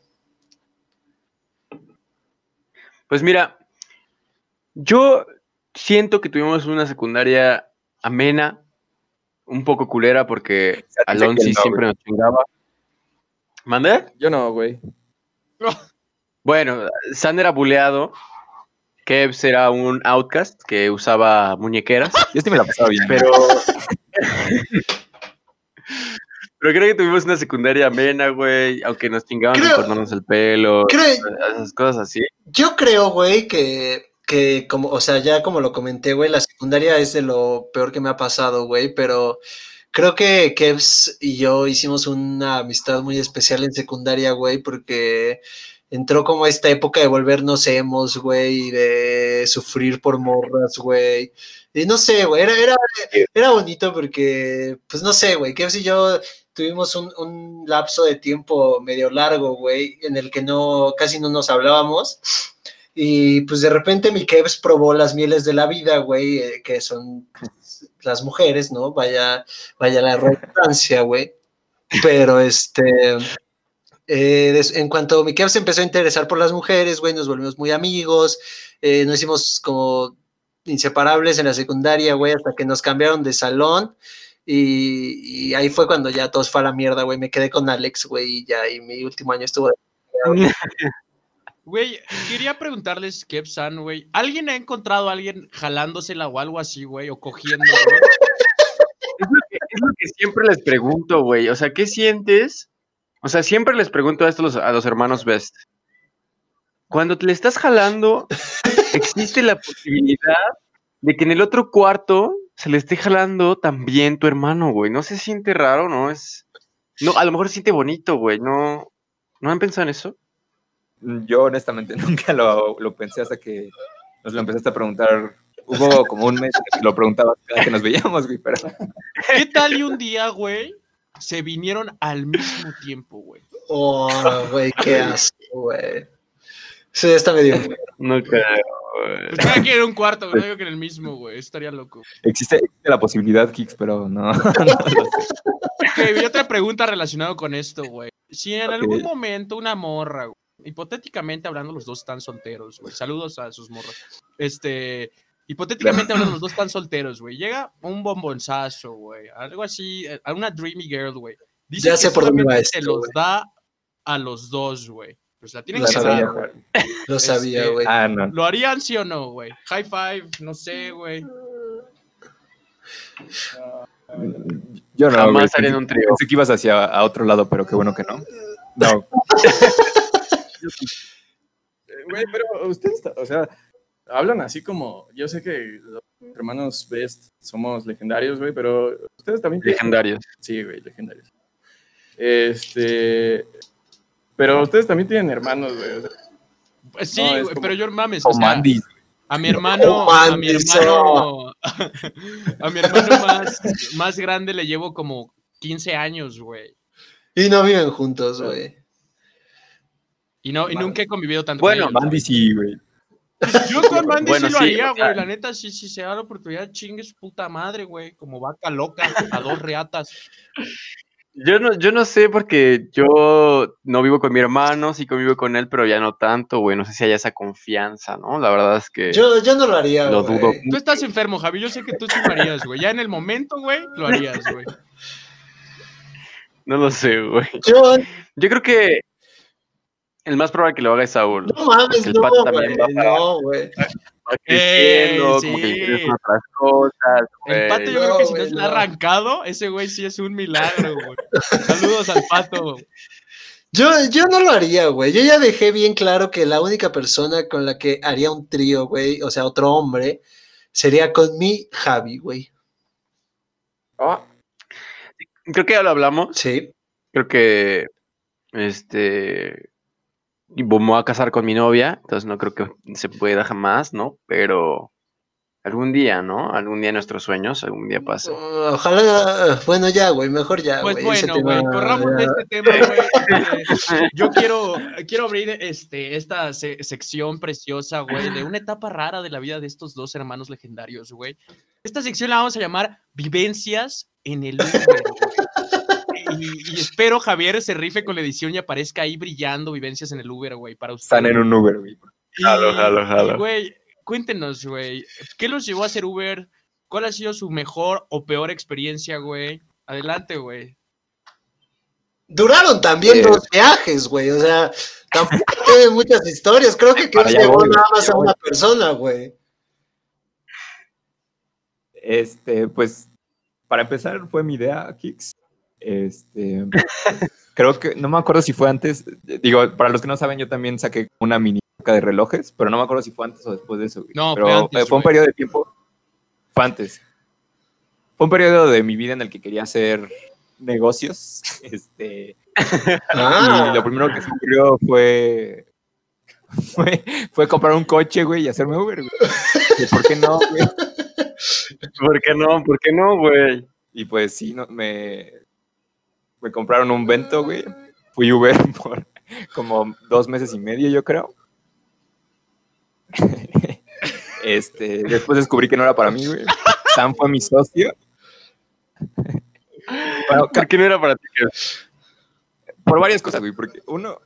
Pues mira, yo siento que tuvimos una secundaria amena, un poco culera, porque Alonso siempre nos chingaba. ¿Mandé? Yo no, güey. Bueno, San era buleado, Kevs era un outcast que usaba muñequeras, Yo sí me la pasaba bien. pero... pero creo que tuvimos una secundaria amena, güey, aunque nos chingaban Creo- con cortarnos el pelo, Creo, esas cosas así. Yo creo, güey, que, que como, o sea, ya como lo comenté, güey, la secundaria es de lo peor que me ha pasado, güey, pero creo que Kevs y yo hicimos una amistad muy especial en secundaria, güey, porque entró como esta época de volvernos emos, güey, y de sufrir por morras, güey. Y no sé, güey, era, era, era bonito porque, pues no sé, güey, Kevs y yo tuvimos un, un lapso de tiempo medio largo, güey, en el que no, casi no nos hablábamos. Y pues de repente mi Kevs probó las mieles de la vida, güey, eh, que son pues, las mujeres, ¿no? Vaya, vaya la redundancia, güey. Pero este, eh, en cuanto mi Kevs se empezó a interesar por las mujeres, güey, nos volvimos muy amigos, eh, nos hicimos como inseparables en la secundaria, güey, hasta que nos cambiaron de salón. Y, ahí fue cuando ya todo fue a la mierda, güey. Me quedé con Alex, güey, y ya, y mi último año estuvo de Güey, quería preguntarles, Kepsan, güey. ¿Alguien ha encontrado a alguien jalándosela o algo así, güey? O cogiendo. Es lo, que, siempre les pregunto, güey. O sea, ¿qué sientes? O sea, siempre les pregunto esto a los, a los hermanos Best. Cuando te le estás jalando, existe la posibilidad de que en el otro cuarto se le esté jalando también tu hermano, güey. No se siente raro, ¿no? Es. No, a lo mejor se siente bonito, güey. No. ¿No han pensado en eso? Yo honestamente nunca lo, lo pensé hasta que nos lo empezaste a preguntar. Hubo como un mes que lo preguntabas cada que nos veíamos, güey, pero ¿Qué tal y un día, güey, se vinieron al mismo tiempo, güey? Oh, güey, qué asco, güey. Sí, está medio. No creo, güey. Pues cada quien en un cuarto. No digo que en el mismo, güey. Estaría loco. existe, existe la posibilidad, Kix, pero no. no lo sé. Otra pregunta relacionada con esto, güey. Si en algún momento una morra, güey, hipotéticamente hablando, los dos están solteros, güey. Saludos a sus morras. Este, hipotéticamente hablando, los dos están solteros, güey. Llega un bombonzazo, güey. Algo así, eh, a una dreamy girl, güey. Dice Ya que por dónde va esto, Se los da a los dos, güey. Pues la tienen Lo que sabía, dar, güey. Lo sabía, Este, güey. Ah, no. ¿Lo harían sí o no, güey? High five, no sé, güey. Yo no. Jamás harían un trío. Pensé que ibas hacia a otro lado, pero qué bueno que no. No. Güey, pero ustedes, o sea, hablan así como, yo sé que los hermanos Best somos legendarios, güey, pero ustedes también tienen- Legendarios. Sí, güey, legendarios. Este, pero ustedes también tienen hermanos, güey. o sea, Pues sí, No, güey, como- pero yo mames. o O sea. A mi hermano, Oh, a mi hermano, a mi hermano más, más grande le llevo como 15 años, güey. Y no viven juntos, güey. Y no, y nunca he convivido tanto Bueno, con ellos. Mandy sí, güey. Yo con Mandy Bueno, sí lo haría, o sea- güey. La neta, sí, sí se da la oportunidad, chingue su puta madre, güey. Como vaca loca, a dos reatas. Yo no, yo no sé porque yo no vivo con mi hermano, sí convivo con él, pero ya no tanto, güey. No sé si haya esa confianza, ¿no? La verdad es que Yo, yo no lo haría, lo güey. dudo. Tú estás enfermo, Javi. Yo sé que tú sí lo harías, güey. Ya en el momento, güey, lo harías, güey. No lo sé, güey. Yo, Yo creo que el más probable que lo haga es Saúl. no mames, el no, pato güey. también va para- No, güey. Va creciendo, Eh, como que le otras cosas, El pato, yo no, creo que si no güey, se le ha no. arrancado, ese güey sí es un milagro, güey. Saludos al pato. Yo, yo no lo haría, güey. Yo ya dejé bien claro que la única persona con la que haría un trío, güey, o sea, otro hombre, sería con mi Javi, güey. ah, Creo que ya lo hablamos. Sí. Creo que este me voy a casar con mi novia, entonces no creo que se pueda jamás, ¿no? Pero algún día, ¿no? Algún día nuestros sueños, algún día pasa. Ojalá, bueno, ya, güey, mejor ya, Pues güey. bueno, güey, corramos de ya- este tema, güey. Yo quiero, quiero abrir este, esta se- sección preciosa, güey, de una etapa rara de la vida de estos dos hermanos legendarios, güey. Esta sección la vamos a llamar Vivencias en el Uber. Y, y espero Javier se rife con la edición y aparezca ahí brillando Vivencias en el Uber, güey, para ustedes. Están en un Uber, güey. Jalo, jalo, jalo. Güey, cuéntenos, güey, ¿qué los llevó a hacer Uber? ¿Cuál ha sido su mejor o peor experiencia, güey? Adelante, güey. Duraron también dos viajes, güey. O sea, tampoco tiene muchas historias. Creo que, que voy, nada más a una persona, güey. Este, pues, para empezar, fue mi idea, Kix. Este, creo que, no me acuerdo si fue antes, digo, para los que no saben, yo también saqué una mini marca de relojes, pero no me acuerdo si fue antes o después de eso. güey. No, pero fue antes, fue un periodo de tiempo, fue antes. Fue un periodo de mi vida en el que quería hacer negocios, este, Ah, y lo primero que se me ocurrió fue, fue, fue comprar un coche, güey, y hacerme Uber, güey. Y, ¿Por qué no, güey? ¿Por qué no? ¿Por qué no, güey? Y pues sí, no, me, me compraron un vento, güey. Fui Uber por como dos meses y medio, yo creo. Este, después descubrí que no era para mí, güey. Sam fue mi socio. Bueno, ¿Por qué no era para ti? por varias cosas, güey. Porque uno,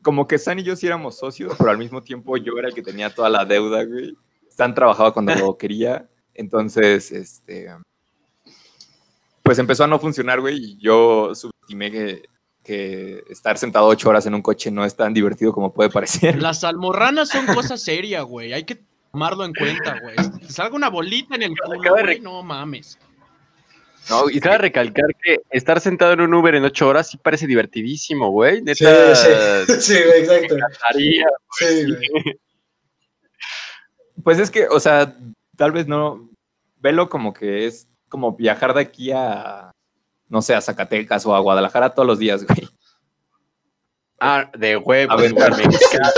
como que San y yo sí éramos socios, pero al mismo tiempo yo era el que tenía toda la deuda, güey. San trabajaba cuando lo quería. Entonces, este. Pues empezó a no funcionar, güey, y yo subestimé que, que estar sentado ocho horas en un coche no es tan divertido como puede parecer. Las almorranas son cosa seria, güey. Hay que tomarlo en cuenta, güey. Te salga una bolita en el culo, güey, no mames. No, Y cabe recalcar que estar sentado en un Uber en ocho horas sí parece divertidísimo, güey. Sí, Neta, sí, sí, güey, exacto. haría. Sí, güey. Pues es que, o sea, tal vez no. Velo como que es como viajar de aquí a, no sé, a Zacatecas o a Guadalajara todos los días, güey. Ah, de huevos, A ver, güey, me encanta.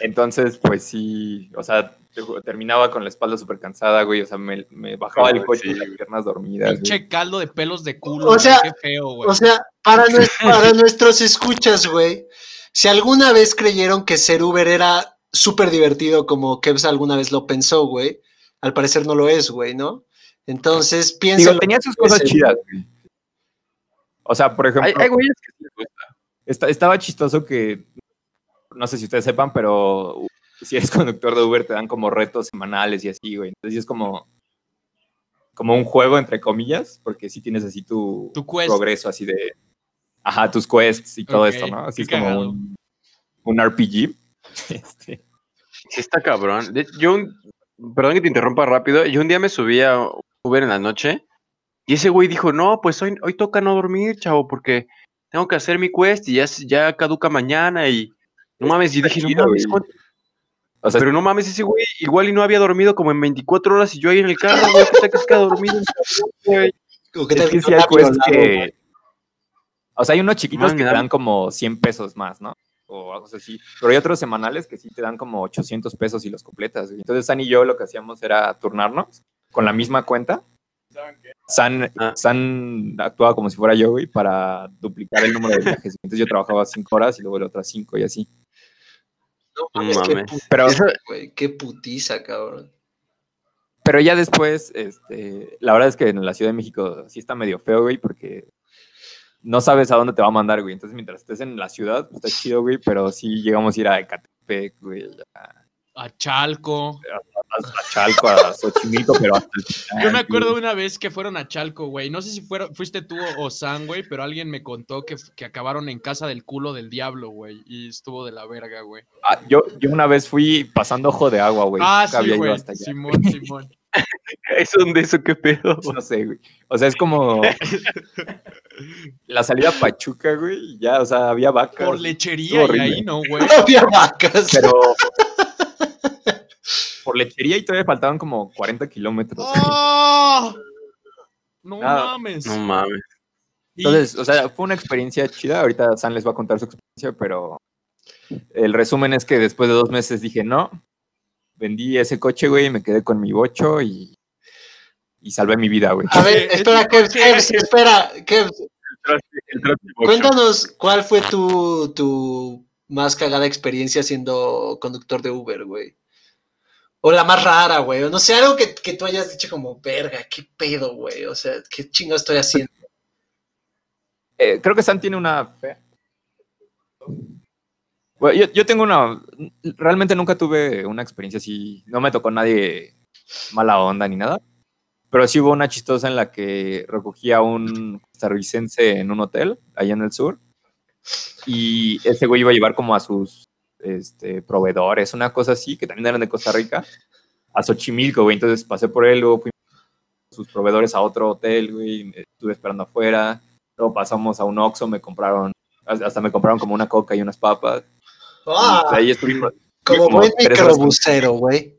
Entonces, pues sí, o sea, te- terminaba con la espalda súper cansada, güey. O sea, me, me bajaba del Ay, coche sí, con las piernas dormidas. Pinche caldo de pelos de culo. O güey, sea, qué feo, güey. O sea, para nuestros escuchas, güey, si alguna vez creyeron que ser Uber era súper divertido como Kevs alguna vez lo pensó, güey, al parecer no lo es, güey, ¿no? Entonces, piensa. Digo, tenía sus cosas chidas, güey. O sea, por ejemplo, Hay, hay güeyes que sí les gusta. esta- estaba chistoso que, no sé si ustedes sepan, pero si eres conductor de Uber te dan como retos semanales y así, güey. Entonces es como, como un juego, entre comillas, porque sí tienes así tu, Tu quest. progreso, así de, ajá, tus quests y todo esto, ¿no? Así es como un, un RPG. Este, Sí está cabrón. Yo, un- perdón que te interrumpa rápido, yo un día me subí a Uber en la noche y ese güey dijo, no, pues hoy, hoy toca no dormir, chavo, porque tengo que hacer mi quest y ya, ya caduca mañana y no mames, y está dije, no mames, pero no mames, ese güey igual y no había dormido como en 24 horas y yo ahí en el carro, güey, ¿qué tal que se queda dormido? güey? ¿O qué es tal que que sí hay que... O sea, hay unos chiquitos Man, que te dan como 100 pesos más, ¿no? O algo así. Pero hay otros semanales que sí te dan como 800 pesos y los completas. güey. Entonces, San y yo lo que hacíamos era turnarnos con la misma cuenta. San, Ah. San actuaba como si fuera yo, güey, para duplicar el número de viajes. Entonces yo trabajaba 5 horas y luego el otras 5 y así. No mames, qué putiza, Pero, güey, qué putiza, cabrón. pero ya después, este, la verdad es que en la Ciudad de México sí está medio feo, güey, porque no sabes a dónde te va a mandar, güey. Entonces, mientras estés en la ciudad, pues, está chido, güey, pero sí llegamos a ir a Ecatepec, güey, a, A Chalco. a Chalco, a Xochimilco, pero hasta el final, Yo me güey. acuerdo de una vez que fueron a Chalco, güey. No sé si fuera, fuiste tú o San, güey, pero alguien me contó que, que acabaron en casa del culo del diablo, güey. Y estuvo de la verga, güey. Ah, yo, yo una vez fui pasando ojo de agua, güey. Ah, sí, güey. hasta allá. Simón, Simón. ¿Es donde eso qué pedo? No sé, güey. O sea, es como la salida a Pachuca, güey, ya, o sea, había vacas. Por lechería y ahí, ¿no, güey? Había vacas. Pero por lechería y todavía faltaban como 40 kilómetros. ¡Oh! No mames. No mames. Entonces, o sea, fue una experiencia chida. Ahorita San les va a contar su experiencia, pero el resumen es que después de dos meses dije, no, vendí ese coche, güey, y me quedé con mi bocho y, y salvé mi vida, güey. A ver, espera, es- Kevs, Kevs, espera, Kevs, cuéntanos cuál fue tu, tu más cagada experiencia siendo conductor de Uber, güey. O la más rara, güey. O no sé, algo que, que tú hayas dicho como, verga, qué pedo, güey. O sea, qué chingo estoy haciendo. Eh, creo que San tiene una fe. Yo, yo tengo una. Realmente nunca tuve una experiencia así. No me tocó nadie mala onda ni nada. Pero sí hubo una chistosa en la que recogí a un costarricense en un hotel, allá en el sur. Y ese güey iba a llevar como a sus este, proveedores, una cosa así, que también eran de Costa Rica, a Xochimilco, güey. Entonces pasé por él, luego fui sus proveedores a otro hotel, güey. Estuve esperando afuera. Luego pasamos a un Oxxo, me compraron, hasta me compraron como una coca y unas papas. Ah, ahí estuvimos como como buen microbusero, güey.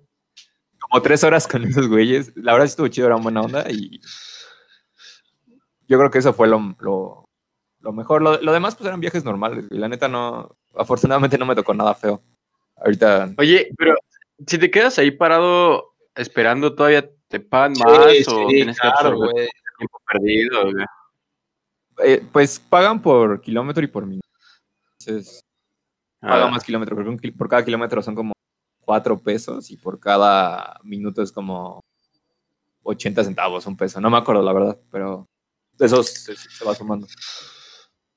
como tres horas con esos güeyes. La verdad estuvo chido, era buena onda y yo creo que eso fue lo, lo, lo mejor. Lo, lo demás pues eran viajes normales, y la neta no, afortunadamente no me tocó nada feo. Ahorita, Oye, pero si te quedas ahí parado esperando, ¿todavía te pagan Sí, más sí, o tienes que claro, tiempo perdido? güey? eh, pues pagan por kilómetro y por minuto. Entonces, paga Ah, más kilómetro, porque un kil- por cada kilómetro son como cuatro pesos y por cada minuto es como 80 centavos, un peso. No me acuerdo la verdad, pero eso se, se va sumando.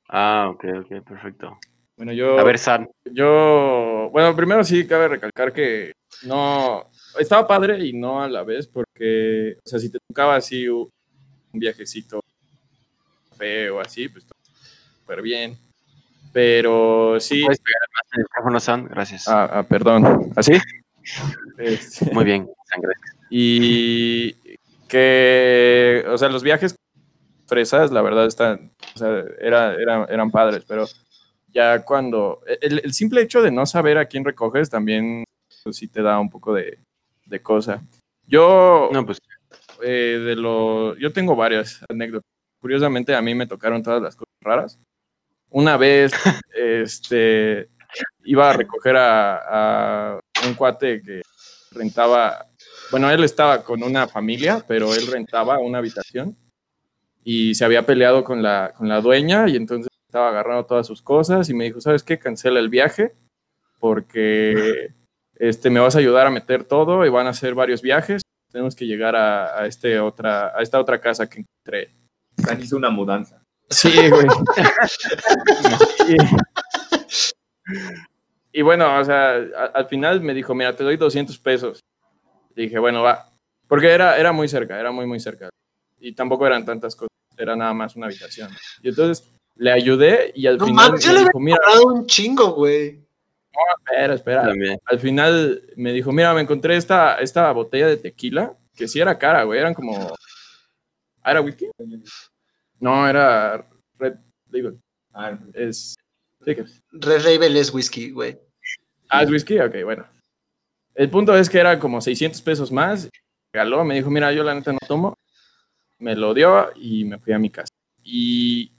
Ah, ok, ok, perfecto. Bueno, yo. A ver, San. Yo, bueno, primero sí cabe recalcar que no, estaba padre y no a la vez, porque, o sea, si te tocaba así un viajecito feo así, pues súper bien. Pero sí, ¿Puedes pegar más el micrófono? Gracias. ah, ah, perdón, ¿así? Este, Muy bien, sangre. y que, o sea, los viajes fresas, la verdad, están, o sea, era, era- eran padres, pero ya cuando, el, el simple hecho de no saber a quién recoges también, pues sí te da un poco de, de cosa. Yo, No, pues eh, de lo, yo tengo varias anécdotas. Curiosamente, a mí me tocaron todas las cosas raras. Una vez, este, iba a recoger a, un cuate que rentaba, bueno, él estaba con una familia, pero él rentaba una habitación y se había peleado con la, con la dueña y entonces estaba agarrando todas sus cosas y me dijo, ¿sabes qué? Cancela el viaje porque este, me vas a ayudar a meter todo y van a hacer varios viajes. Tenemos que llegar a, este otra, a esta otra casa que encontré. San hizo una mudanza. Sí, güey. y, y bueno, o sea, a- al final me dijo, mira, te doy 200 pesos. Y dije, bueno, va. Porque era, era muy cerca, era muy, muy cerca. Y tampoco eran tantas cosas, era nada más una habitación. Y entonces le ayudé y al No final yo me le dijo, mira, un chingo, güey. espera, espera. también. Al final me dijo, mira, me encontré esta, esta botella de tequila, que sí era cara, güey, eran como... ¿Ah, ¿Era whisky? No, era Red Label. Ah, Es... sí Red Label es whisky, güey. Ah, es whisky, ok, bueno. El punto es que era como 600 pesos más. Regaló, me dijo, mira, yo la neta no tomo. Me lo dio y me fui a mi casa. Y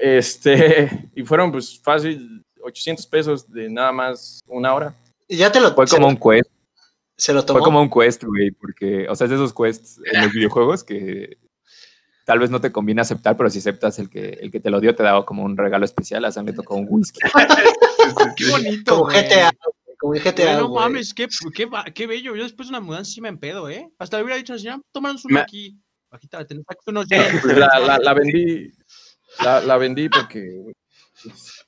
este, y fueron pues fácil 800 pesos de nada más una hora. Y ya te lo Fue como un quest, se lo tomó. fue como un quest, güey, porque, o sea, es de esos quests en los videojuegos que tal vez no te conviene aceptar, pero si aceptas el que, el que te lo dio, te daba como un regalo especial. A Sam le tocó un whisky. Qué bonito, como. GTA, como GTA, no mames, qué, qué, qué bello. Yo después de una mudanza sí me empedo, ¿eh? Hasta le hubiera dicho al señor, tómanos uno aquí. Bajita, unos. Pues la, la- la vendí, la, la vendí porque pues,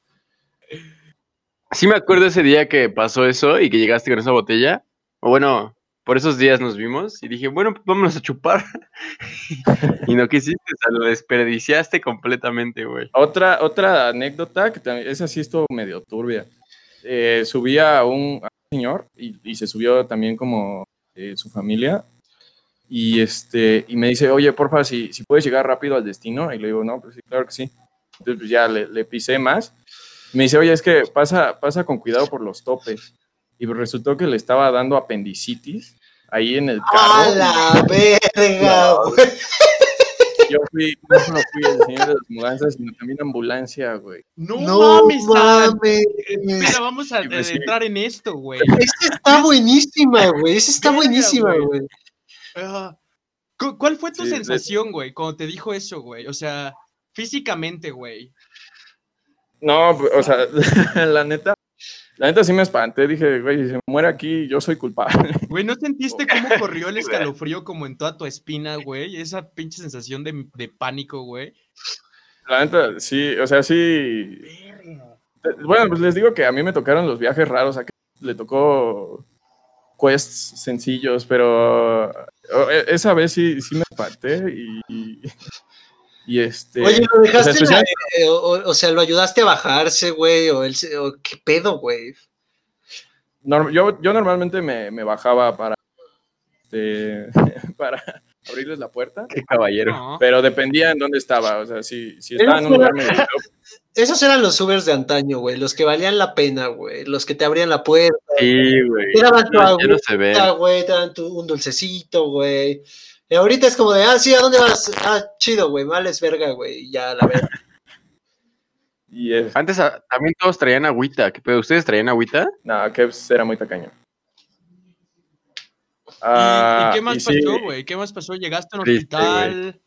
Sí me acuerdo ese día que pasó eso y que llegaste con esa botella. O bueno, por esos días nos vimos y dije, bueno, pues vámonos a chupar. y no quisiste, lo desperdiciaste completamente, güey. Otra, otra anécdota, que también, esa sí estuvo medio turbia. Eh, subía a un, a un señor y, y se subió también como eh, su familia. Y, este, y me dice, oye, porfa, si, si puedes llegar rápido al destino. Y le digo, no, pues sí, claro que sí. Entonces pues, ya le, le pisé más. Me dice, oye, es que pasa, pasa con cuidado por los topes. Y resultó que le estaba dando apendicitis ahí en el ¡A carro. la verga, güey! Yo fui, no solo fui el señor de las mudanzas, sino también ambulancia, güey. No, No mames, mames. Espera, vamos a entrar en esto, güey. Esa está buenísima, güey. Esa está buenísima, güey. Ah, ¿cu- ¿Cuál fue tu Sí, sensación, güey, cuando te dijo eso, güey? O sea, físicamente, güey. No, o sea, la neta, la neta sí me espanté. Dije, güey, si se muere aquí, yo soy culpable. Güey, ¿no sentiste cómo corrió el escalofrío como en toda tu espina, güey? Esa pinche sensación de, de pánico, güey. La neta, sí, o sea, sí. Bueno, pues les digo que a mí me tocaron los viajes raros. A que le tocó quests sencillos, pero o- e- esa vez sí, sí me espanté y. Y este. Oye, lo dejaste, o sea, especial- eh, o, sea, lo ayudaste a bajarse, güey, o, o qué pedo, güey. Norm- yo, yo normalmente me, me bajaba para, este, para abrirles la puerta, Qué caballero. No. pero dependía en dónde estaba. O sea, si, si estaba en un lugar medio Esos eran los Ubers de antaño, güey, los que valían la pena, güey, los que te abrían la puerta, Sí, güey. te daban tu agüita, güey, te daban tu- un dulcecito, güey. Y ahorita es como de, ah, sí, ¿a dónde vas? Ah, chido, güey, vales verga, güey, ya, la verdad. Y es, Antes ah, también todos traían agüita. ¿Qué pedo? ¿Ustedes traían agüita? nada, que era muy tacaño. ¿Y, Ah, y qué más y pasó, güey? ¿Qué más pasó? ¿Llegaste a un Triste, güey. hospital?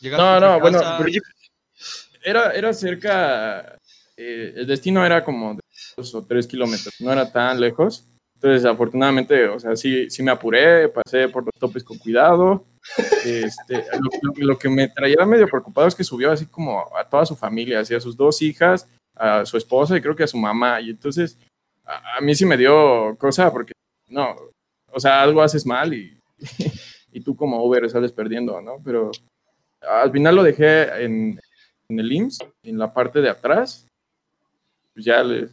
¿Llegaste No, no, bueno, casa? pero yo- era, era cerca, eh, el destino era como de dos o tres kilómetros, no era tan lejos. Entonces, afortunadamente, o sea, sí, sí me apuré, pasé por los topes con cuidado. Este, lo, lo- lo que me traía medio preocupado es que subió así como a toda su familia, así a sus dos hijas, a su esposa y creo que a su mamá. Y entonces, a, a mí sí me dio cosa porque, no, o sea, algo haces mal y, y tú como Uber sales perdiendo, ¿no? Pero al final lo dejé en, en el IMSS, en la parte de atrás. Pues ya le-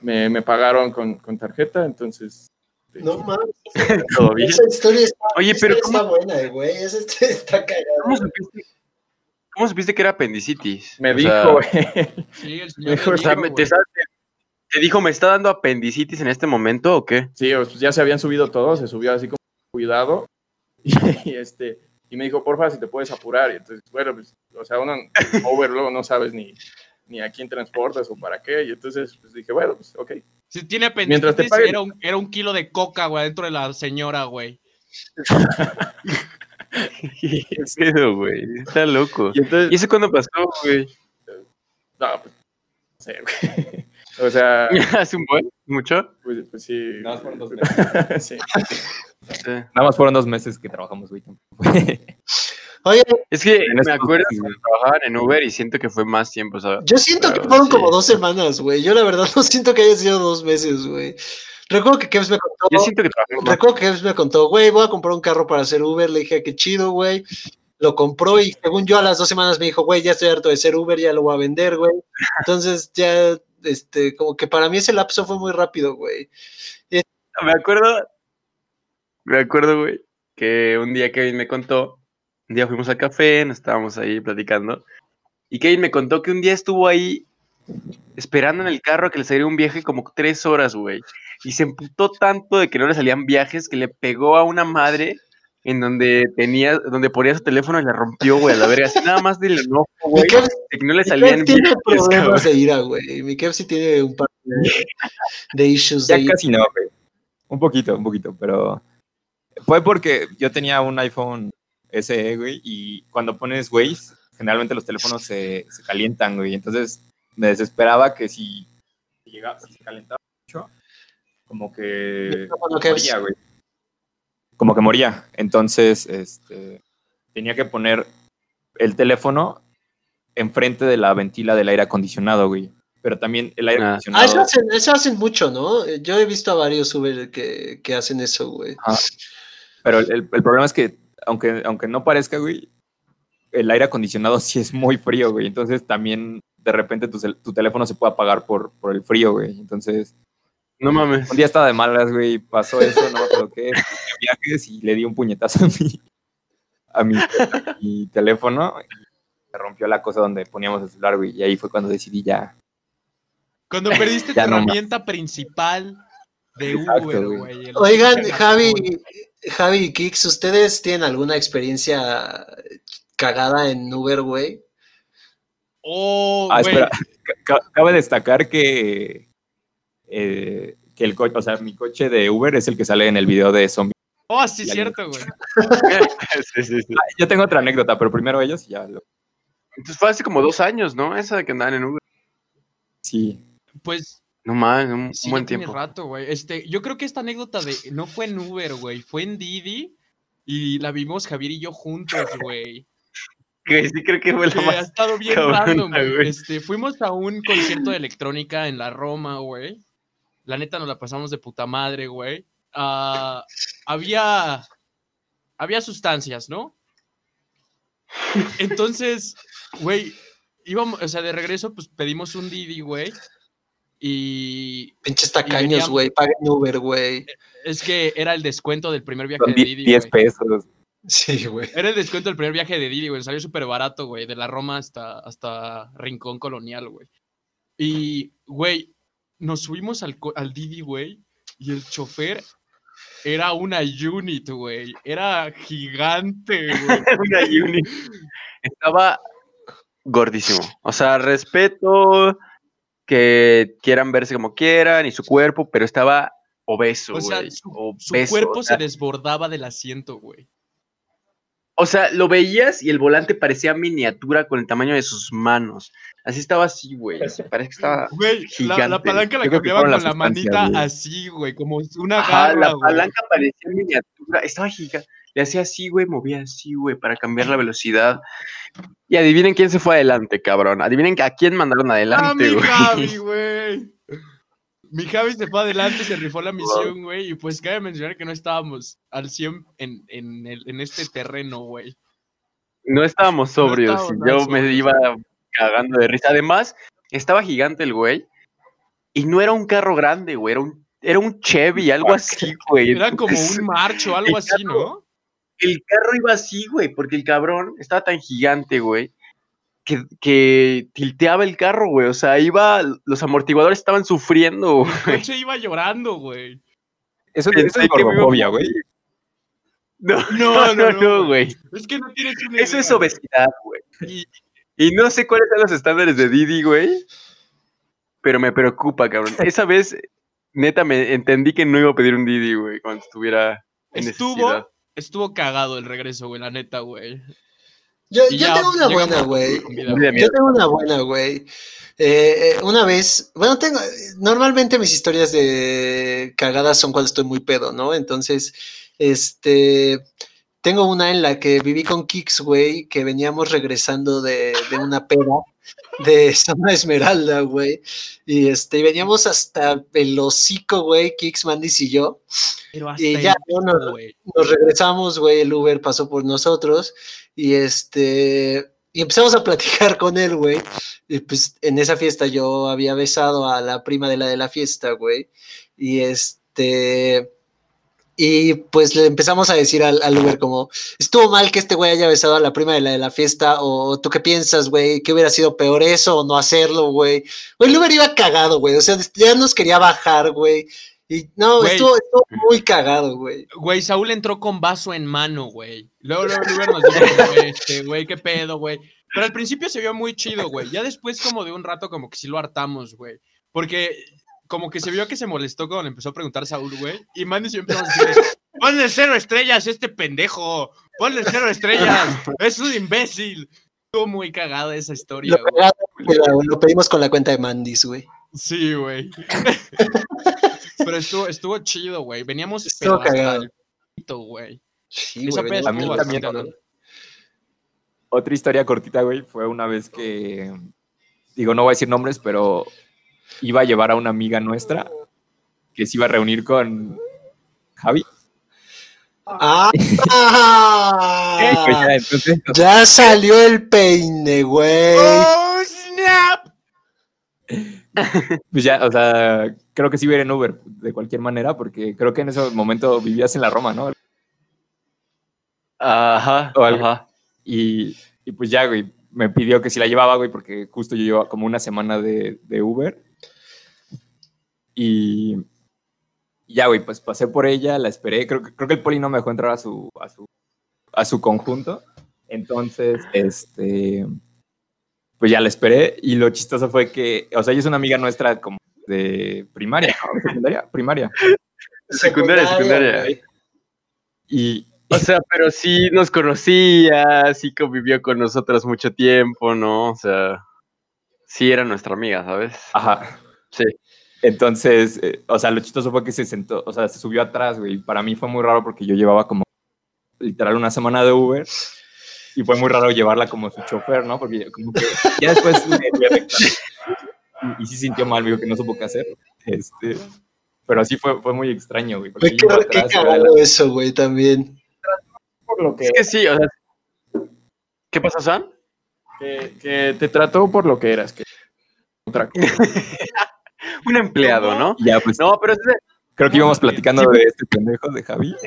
me, me pagaron con, con tarjeta, entonces... No mames. Todo bien. Esa historia está, Oye, pero historia ¿cómo, está buena, güey. Esa historia está cagada. cómo supiste, cómo supiste que era apendicitis? Me O dijo, güey. Sí, el señor o sea, dijo, te, te dijo, ¿me está dando apendicitis en este momento o qué? Sí, pues ya se habían subido todos, se subió así como cuidado. Y, este, y me dijo, porfa, si te puedes apurar. Y entonces, bueno, pues, o sea, uno luego no sabes ni, ni a quién transportas o para qué. Y entonces pues, dije, bueno, pues ok. Si tiene Mientras te apendicitis, paguen- era un, era un kilo de coca, güey, dentro de la señora, güey. ¿Qué pedo, güey? Está loco. Y entonces, ¿Y eso cuándo pasó, güey? no, pues, no sé, güey. O sea, ¿Hace un buen? ¿Mucho? pues, pues sí. Nada más fueron dos sí. Sí. Nada más fueron dos meses que trabajamos, güey. Oye, Es que me acuerdo güey. trabajaban en Uber y siento que fue más tiempo, ¿sabes? yo siento que fueron sí. como dos semanas, güey. Yo la verdad no siento que haya sido dos meses, güey. Recuerdo que Kevs me contó. Yo siento que trabajé. Recuerdo que Kevs me contó, güey, voy a comprar un carro para hacer Uber. Le dije, qué chido, güey. Lo compró y según yo a las dos semanas me dijo, güey, ya estoy harto de ser Uber, ya lo voy a vender, güey. Entonces ya, este, como que para mí ese lapso fue muy rápido, güey. Me acuerdo, me acuerdo, güey, que un día Kevin me contó, un día fuimos al café, nos estábamos ahí platicando, y Kevin me contó que un día estuvo ahí esperando en el carro a que le saliera un viaje como tres horas, güey, y se emputó tanto de que no le salían viajes que le pegó a una madre en donde tenía, donde ponía su teléfono y la rompió, güey, a la verga, así nada más del enojo, güey, de que no le salían tiene viajes, problemas cabrón. de ira, güey. Mi Kev sí tiene un par de, de issues Ya de ira. casi no, güey. Un poquito, un poquito, pero fue porque yo tenía un iPhone SE, güey, y cuando pones Waze, generalmente los teléfonos se, se calientan, güey. Entonces me desesperaba que si, si llegaba, si se calentaba mucho, como que moría, güey. Como que moría. Entonces, este, tenía que poner el teléfono enfrente de la ventila del aire acondicionado, güey. Pero también el aire Ah. Ah, acondicionado. eso hacen, eso hacen mucho, ¿no? Yo he visto a varios Uber que, que hacen eso, güey. Pero el- el problema es que, aunque, aunque no parezca, güey, el aire acondicionado sí es muy frío, güey. Entonces también de repente tu, tu teléfono se puede apagar por, por el frío, güey. Entonces, No mames. un día estaba de malas, güey, pasó eso, no me acuerdo qué, viajes y le di un puñetazo a mi, a mi, a mi teléfono y se rompió la cosa donde poníamos el celular, güey. Y ahí fue cuando decidí ya. Cuando perdiste tu más. herramienta principal de Exacto, Uber, güey. Oigan, Javi. Javi y Kix, ¿ustedes tienen alguna experiencia cagada en Uber, güey? Oh, Ah, espera, cabe destacar que, eh, que el coche, o sea, mi coche de Uber es el que sale en el video de Zombie. Oh, sí, cierto, güey. Sí, sí, sí. Yo tengo otra anécdota, pero primero ellos y ya lo. Entonces fue hace como dos años, ¿no? Esa de que andaban en Uber. Sí. Pues No mames, un, un sí, buen tiempo. rato, güey. Este, yo creo que esta anécdota de no fue en Uber, güey, fue en Didi y la vimos Javier y yo juntos, güey. Que sí creo que fue la Que ha más... estado bien cabrona, random, güey. güey. Este, fuimos a un concierto de electrónica en la Roma, güey. La neta nos la pasamos de puta madre, güey. Ah, había había sustancias, ¿no? Entonces, güey, íbamos, o sea, de regreso, pues pedimos un Didi, güey. Y Pinches tacaños, güey. Paguen Uber, güey. es que era el descuento del primer viaje Son de Didi, 10 güey. pesos. Sí, güey. Era el descuento del primer viaje de Didi, güey. Salió súper barato, güey. De la Roma hasta, hasta Rincón Colonial, güey. Y, güey, nos subimos al, al Didi, güey. Y el chofer era una unit, güey. Era gigante, güey. Una uni. Estaba gordísimo. O sea, respeto que quieran verse como quieran y su cuerpo, pero estaba obeso, O sea, güey. su, cuerpo o sea, se desbordaba del asiento, güey. O sea, lo veías y el volante parecía miniatura con el tamaño de sus manos. Así estaba así, güey. Parece que estaba. Güey, la, palanca la cambiaba con la manita así, güey. Como una Ajá, garra, la palanca parecía miniatura. Estaba gigante. Le hacía así, güey, movía así, güey, para cambiar la velocidad. Y adivinen quién se fue adelante, cabrón. Adivinen a quién mandaron ¡Ah, adelante, mi güey. Javi, güey! Mi Javi se fue adelante, se rifó la misión, güey. Y pues cabe mencionar que no estábamos al 100 en, en, el- en este terreno, güey. No estábamos sobrios. estábamos nada yo me iba cagando de risa. Además, estaba gigante el güey. Y no era un carro grande, güey. Era un, era un Chevy, algo así, güey. Era como un marcho, algo así, ¿no? El carro iba así, güey, porque el cabrón estaba tan gigante, güey, que, que tilteaba el carro, güey. O sea, iba, los amortiguadores estaban sufriendo, El güey. coche iba llorando, güey. Eso, es gordofobia, güey. No, No, no, no, no, no, güey. Es que no tienes una Eso es obesidad, güey. güey. Y no sé cuáles son los estándares de Didi, güey. Pero me preocupa, cabrón. Esa vez, neta, me entendí que no iba a pedir un Didi, güey, cuando estuviera en necesidad. Estuvo, cagado el regreso, güey, la neta, güey. Yo, Y yo ya tengo una buena, güey. Yo tengo una buena, güey. Eh, eh, una vez, bueno, tengo, normalmente mis historias de cagadas son cuando estoy muy pedo, ¿no? Entonces, este, tengo una en la que viví con Kix, güey, que veníamos regresando de, de una peda de Zona Esmeralda, güey, y este, y veníamos hasta el hocico, güey, Kix, Mandis y yo, Pero hasta y el ya, pico, no, güey. nos regresamos, güey, el Uber pasó por nosotros y este y empezamos a platicar con él, güey. Y pues en esa fiesta yo había besado a la prima de la de la fiesta, güey. Y este y pues le empezamos a decir al, al Uber como, estuvo mal que este güey haya besado a la prima de la de la fiesta, o tú qué piensas, güey, que hubiera sido peor eso o no hacerlo, güey. El Uber iba cagado, güey, o sea, ya nos quería bajar, güey. Y no, Güey. estuvo, estuvo muy cagado, güey. Güey, Saúl entró con vaso en mano, güey. Luego, luego, el Uber nos dijo, güey, este, güey, qué pedo, güey. Pero al principio se vio muy chido, güey. Ya después, como de un rato, como que sí lo hartamos, güey. Porque como que se vio que se molestó cuando le empezó a preguntar Saúl, güey. Y Mandy siempre empezó a decir, ponle cero estrellas a este pendejo. Ponle cero estrellas. Es un imbécil. Estuvo muy cagada esa historia, Lo güey. cagado que lo, pedimos con la cuenta de Mandis, güey. Sí, güey. Pero estuvo, estuvo chido, güey. Veníamos Estuvo pero hasta cagado. el pito, güey. Sí, Esa güey, venía A. Otra historia cortita, güey, fue una vez que, digo, no voy a decir nombres, pero iba a llevar a una amiga nuestra que se iba a reunir con Javi. ¡Ah! Pues ya, entonces, Ya salió el peine, güey. ¡Oh, snap! pues ya, o sea, creo que sí iba a ir en Uber de cualquier manera, porque creo que en ese momento vivías en la Roma, ¿no? Ajá, O algo. ajá. Y, y pues ya, güey, me pidió que si la llevaba, güey, porque justo yo llevaba como una semana de, de Uber. Y y ya, güey, pues pasé por ella, la esperé. Creo, que- creo que el poli no me dejó entrar a su, a su, a su conjunto. Entonces, este, pues ya la esperé. Y lo chistoso fue que, o sea, ella es una amiga nuestra como de primaria, ¿no? ¿Secundaria? Primaria. Secundaria, secundaria. Y, O sea, pero sí nos conocía, sí convivió con nosotros mucho tiempo, ¿no? O sea, sí era nuestra amiga, ¿sabes? ajá. Sí. Entonces, eh, o sea, lo chistoso fue que se sentó, o sea, se subió atrás, güey. Para mí fue muy raro porque yo llevaba como literal una semana de Uber y fue muy raro llevarla como su chofer, ¿no? Porque como que ya después me dio reclamo. y, y sí sintió mal, me dijo que no supo qué hacer. Este, pero así fue, fue muy extraño, güey. porque qué, atrás, cagado eso, güey, también. Por lo que, Es que sí, o sea. ¿Qué pasa, San? que, que te trató por lo que eras. Que otra cosa. Un empleado, ¿no? Ya, pues, No, pero es de- creo que íbamos platicando de este pendejo de Javi.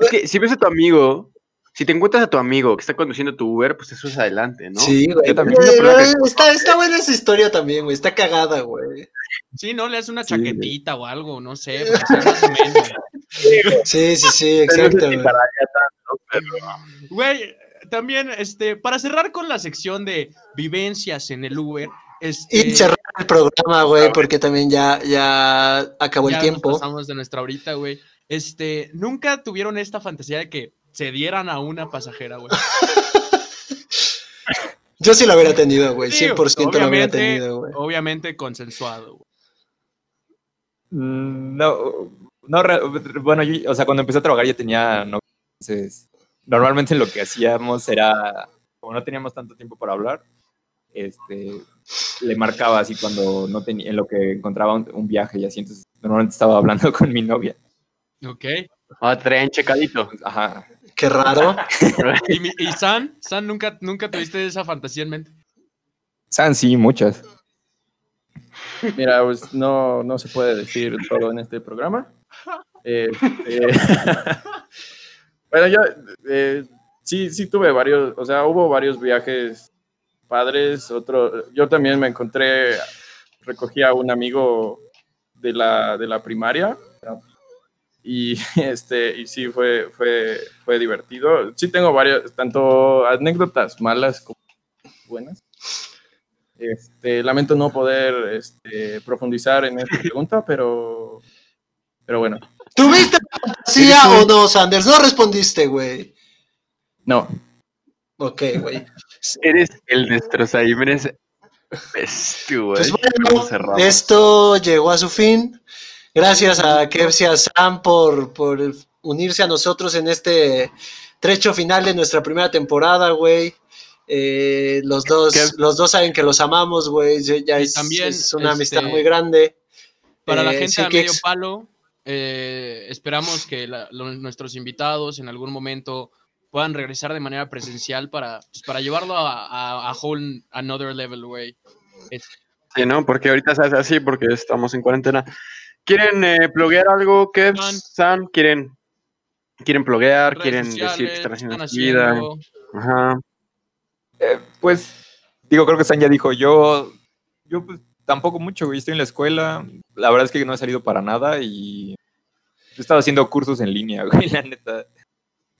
es que si ves a tu amigo, si te encuentras a tu amigo que está conduciendo tu Uber, pues eso es adelante, ¿no? Sí, güey. Yo también. Güey, creo que- güey, está, está buena esa historia también, güey. Está cagada, güey. Sí, ¿no? Le hace una Sí, güey. chaquetita o algo, no sé. ameno. Sí, sí, sí, Pero no sé exacto. si güey. También, este, para cerrar con la sección de vivencias en el Uber, este, Y cerrar el programa, güey, porque también ya, ya acabó ya el nos tiempo. pasamos de nuestra horita, güey. Este, nunca tuvieron esta fantasía de que se dieran a una pasajera, güey. Yo sí lo hubiera tenido, güey. Sí, 100% lo hubiera tenido, güey. Obviamente consensuado, güey. Mm, No, no, bueno, yo, o sea, cuando empecé a trabajar ya tenía novia, entonces normalmente lo que hacíamos era, como no teníamos tanto tiempo para hablar, este, le marcaba así cuando no tenía, en lo que encontraba un, un viaje y así, entonces normalmente estaba hablando con mi novia. Ok. Ah, traen checadito. Ajá. Qué raro. ¿Y, mi- y San? ¿San nunca, nunca tuviste esa fantasía en mente? San, sí, muchas. Mira, pues no, no se puede decir todo en este programa. Este, bueno, yo eh, sí, sí tuve varios, o sea, hubo varios viajes padres. Otro, yo también me encontré, recogí a un amigo de la, de la primaria y este y sí fue fue fue divertido. Sí tengo varias, tanto anécdotas malas como buenas. Este, lamento no poder este, profundizar en esta pregunta, pero, pero bueno, ¿Tuviste fantasía o no, Sanders? No respondiste, güey. no. Ok, güey. Eres el güey. Pues ¿Cómo bueno, esto llegó a su fin. Gracias a Kevs y a Sam por, por unirse a nosotros en este trecho final de nuestra primera temporada, güey. Eh, los, dos, Kev. los dos saben que los amamos, güey. Ya es, también, es una este, amistad muy grande. Para la Eh, gente que medio palo, eh, esperamos que la- lo- nuestros invitados en algún momento puedan regresar de manera presencial para, pues, para llevarlo a, a, a whole another level, güey. Sí, ¿no? Porque ahorita se hace así porque estamos en cuarentena. ¿Quieren eh, pluguear algo, Kev? San, ¿quieren, quieren pluguear? redes ¿Quieren sociales, decir que están haciendo vida? Ajá. Eh, pues, digo, creo que San ya dijo, yo, yo pues tampoco mucho, güey, estoy en la escuela, la verdad es que no he salido para nada y he estado haciendo cursos en línea, güey, la neta.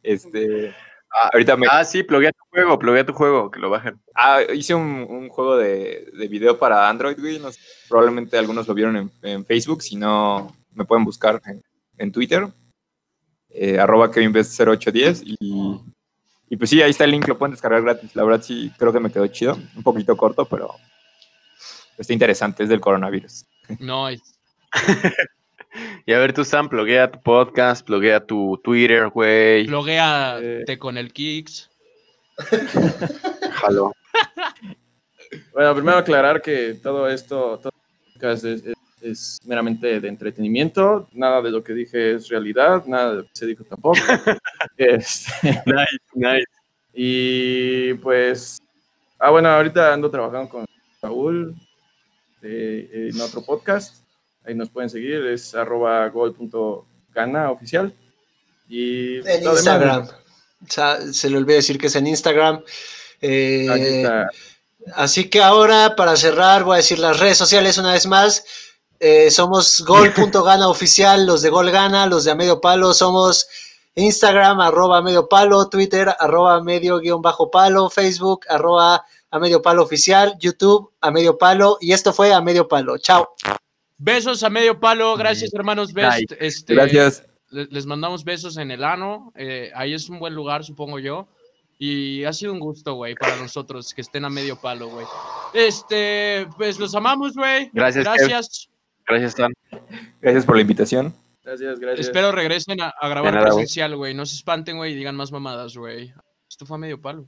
Este, Ah, ahorita me, Ah, sí, pluguea tu juego, pluguea tu juego, que lo bajen. ah, hice un, un juego de, de video para Android, güey, no sé, probablemente algunos lo vieron en, en Facebook, si no, me pueden buscar en, en Twitter, eh, arroba KevinBest0810 y, y pues sí, ahí está el link, lo pueden descargar gratis, la verdad sí, creo que me quedó chido, un poquito corto, pero está interesante, es del coronavirus. No, es- Y a ver, tú, Sam, pluguea tu podcast, pluguea tu Twitter, güey. blogueate Eh. con el Kicks. Jalo. Bueno, primero aclarar que todo esto todo podcast es, es- es meramente de entretenimiento, nada de lo que dije es realidad, nada de lo que se dijo tampoco. Este, Nice, nice. y pues, ah, bueno, ahorita ando trabajando con Raúl eh, en otro podcast, ahí nos pueden seguir, es arroba gol.gana oficial. Y En demás, Instagram. O sea, se le olvidó decir que es en Instagram. Eh, está. Así que ahora, para cerrar, voy a decir las redes sociales una vez más. Eh, somos gol.gana oficial, los de Gol Gana, los de A Medio Palo. Somos Instagram, arroba medio palo, Twitter, arroba medio guion bajo palo, Facebook, arroba a medio palo oficial, YouTube, a medio palo. Y esto fue a medio palo. Chao. Besos a medio palo, gracias hermanos Best. Este, Gracias. le- Les mandamos besos en el ano. eh, ahí es un buen lugar, supongo yo. Y ha sido un gusto, güey, para nosotros que estén a medio palo, güey. Este, pues los amamos, güey. Gracias, Kev. Gracias. Gracias, Sam. Gracias por la invitación. Gracias, gracias. Espero regresen a, a grabar presencial, güey. No se espanten, güey, y digan más mamadas, güey. Esto fue a medio palo.